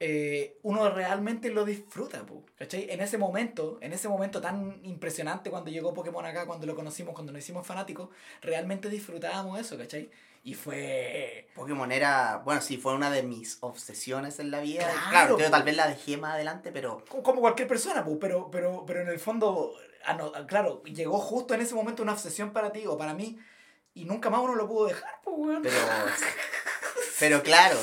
eh, uno realmente lo disfruta, ¿cachai? En ese momento, en ese momento tan impresionante cuando llegó Pokémon acá, cuando lo conocimos, cuando nos hicimos fanáticos, realmente disfrutábamos eso, ¿cachai? Y fue...
Pokémon era, bueno, sí, fue una de mis obsesiones en la vida. Claro, tal vez la dejé más adelante, pero...
Como cualquier persona, pero, pero, pero en el fondo, ah, ah, claro, llegó justo en ese momento una obsesión para ti o para mí y nunca más uno lo pudo dejar, pues,
Pero, (laughs) pero claro,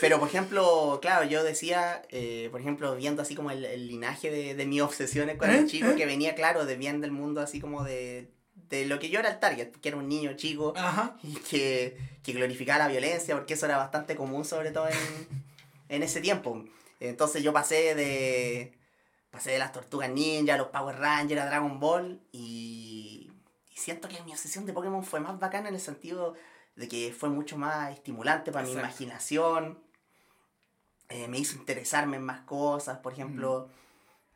pero, por ejemplo, claro, yo decía, eh, por ejemplo, viendo así como el, el linaje de, de mis obsesiones cuando era chico, que venía, claro, de bien del mundo así como de, de lo que yo era el target, que era un niño chico y que, que glorificaba la violencia, porque eso era bastante común, sobre todo en, en ese tiempo. Entonces yo pasé de pasé de las tortugas ninja, los Power Rangers, a Dragon Ball y, y siento que mi obsesión de Pokémon fue más bacana en el sentido de que fue mucho más estimulante para mi imaginación, eh, me hizo interesarme en más cosas, por ejemplo,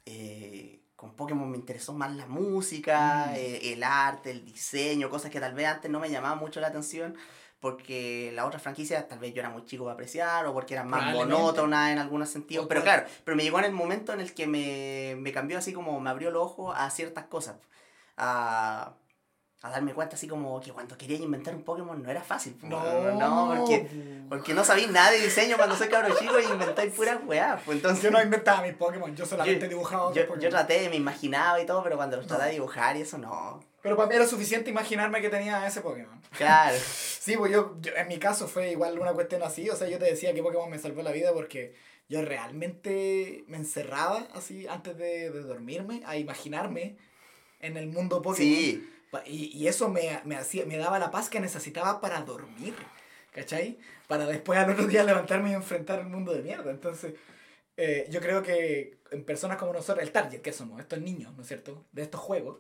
eh, con Pokémon me interesó más la música, eh, el arte, el diseño, cosas que tal vez antes no me llamaban mucho la atención, porque la otra franquicia tal vez yo era muy chico para apreciar o porque era más monótona en algunos sentidos. Pero claro, pero me llegó en el momento en el que me, me cambió así como me abrió el ojo a ciertas cosas. A, a darme cuenta así como que cuando quería inventar un Pokémon no era fácil. No, no, no, porque, porque no sabía nada de diseño cuando soy cabrón chico y inventáis puras weá. Pues entonces,
yo no inventaba mis Pokémon, yo solamente dibujaba.
Yo, yo, traté, me imaginaba y todo, pero cuando los trataba de dibujar y eso no.
Pero para mí era suficiente imaginarme que tenía ese Pokémon.
Claro. (laughs)
sí, pues yo, yo, en mi caso fue igual una cuestión así, o sea, yo te decía que Pokémon me salvó la vida porque yo realmente me encerraba así antes de, de dormirme a imaginarme en el mundo Pokémon. Sí y, y eso me, me, hacía, me daba la paz que necesitaba para dormir, ¿cachai? Para después al otro día levantarme y enfrentar el mundo de mierda. Entonces, eh, yo creo que en personas como nosotros, el target que somos, estos niños, ¿no es cierto?, de estos juegos,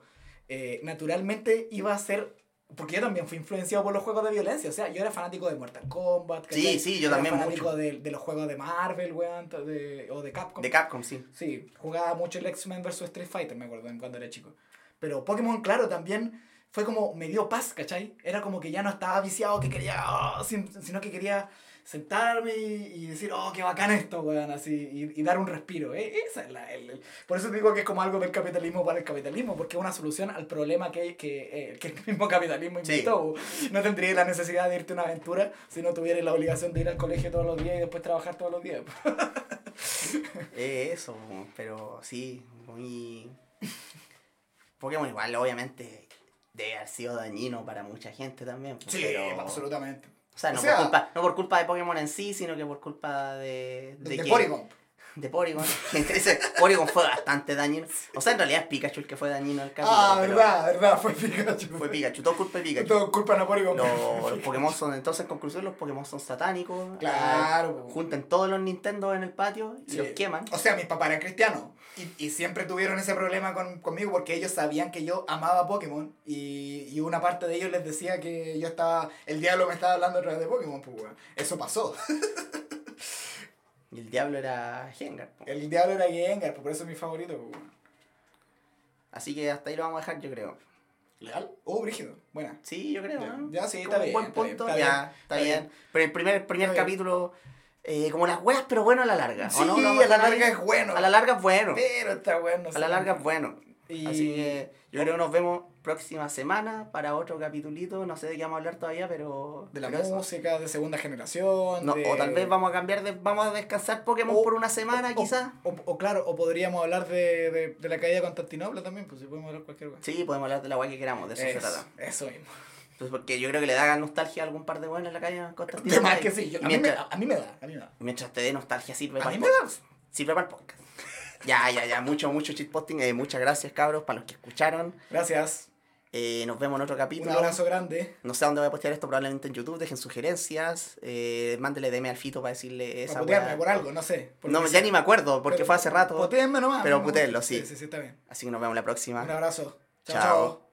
eh, naturalmente iba a ser porque yo también fui influenciado por los juegos de violencia. O sea, yo era fanático de Mortal Kombat.
Sí,
¿cachai?
sí, yo
Era
también
fanático
mucho.
De, de los juegos de Marvel, weón, de, o de Capcom.
De Capcom, sí.
Sí, jugaba mucho el X-Men vs Street Fighter, me acuerdo, cuando era chico. Pero Pokémon, claro, también fue como, me dio paz, ¿cachai? Era como que ya no estaba viciado, que quería, oh, sin- sino que quería sentarme y, y decir, oh, qué bacán esto, weón, así, y, y dar un respiro. Eh, esa es la, el- el- por eso digo que es como algo del capitalismo para el capitalismo, porque es una solución al problema que, que, eh, que el (laughs) mismo capitalismo
Sí.
inventó. No tendrías la necesidad de irte a una aventura si no tuvieras la obligación de ir al colegio todos los días y después trabajar todos los días. (laughs)
Eh, eso, pero sí, muy... Pokémon igual, obviamente, debe haber sido dañino para mucha gente también. pues,
Sí,
pero-
absolutamente.
O sea,
O
no,
sea-
por culpa, no por culpa de Pokémon en sí, sino que por culpa de...
De, de
que-
Porygon.
De Porygon. (laughs) Porygon fue bastante dañino. O sea, en realidad es Pikachu el que fue dañino el capítulo.
Ah,
pero
verdad, verdad, fue Pikachu.
Fue Pikachu, todo culpa de Pikachu.
Todo culpa de Porygon.
Los, (laughs) los Pokémon son, entonces en conclusión, los Pokémon son satánicos.
Claro.
Eh, junten todos los Nintendo en el patio y
Sí.
los queman.
O sea, mis papás eran cristianos. Y, y siempre tuvieron ese problema con, conmigo porque ellos sabían que yo amaba Pokémon. Y, y una parte de ellos les decía que yo estaba. El diablo me estaba hablando a través de Pokémon, pues, weón. Eso pasó. (laughs)
Y el diablo era Gengar. po.
El diablo era Gengar, pues, por eso es mi favorito, pues, weón.
Así que hasta ahí lo vamos a dejar, yo creo.
¿Leal? Oh, Brígido. Buena.
Sí, yo creo.
Ya,
¿no?
ya, sí, está
un
bien,
buen
está bien,
punto.
está
ya,
bien,
está
está
bien.
bien.
Pero el primer, primer capítulo, eh, como las weas, pero bueno a la larga.
Sí,
¿o no? ¿Lo
a
vamos
la larga es bueno.
A la larga es bueno.
Pero está bueno.
A la larga es bueno.
Y-
Así que yo creo que nos vemos próxima semana para otro capitulito. No sé de qué vamos a hablar todavía, pero.
De la
pero eso.
música, de segunda generación.
No,
de-
O tal vez vamos a cambiar de. Vamos a descansar Pokémon
O-
por una semana, quizás.
O, o claro, o podríamos hablar de, de, de la caída de Constantinopla también, pues si podemos hablar cualquier cosa.
Sí, podemos hablar de la wea que queramos, de eso, se trata.
Eso mismo.
Pues porque yo creo que le da nostalgia a algún par de buenas en la calle
De
Constantino. (laughs)
más que sí. yo-
Y
a, mí me,
mientras,
a mí me da, a mí me da.
mientras te dé nostalgia, sirve
A
para
mí
el
me
podcast. Sirve para el podcast. (laughs) Ya, ya, ya. Mucho, mucho shitposting. Eh, muchas gracias, cabros, para los que escucharon.
Gracias.
Eh, nos vemos en otro
Un
capítulo.
abrazo grande.
No sé dónde voy a postear esto, probablemente en YouTube. Dejen sugerencias. Eh, mándele DM al Fito para decirle esa
putearme por algo, no sé.
No, ya
sea.
ni me acuerdo porque
Pero
fue hace rato.
Putéenme nomás.
pero
no,
putéenlo, sí.
Sí, sí, sí, está bien.
Así que nos vemos la próxima.
Un abrazo. Chao,
Chao.
chao.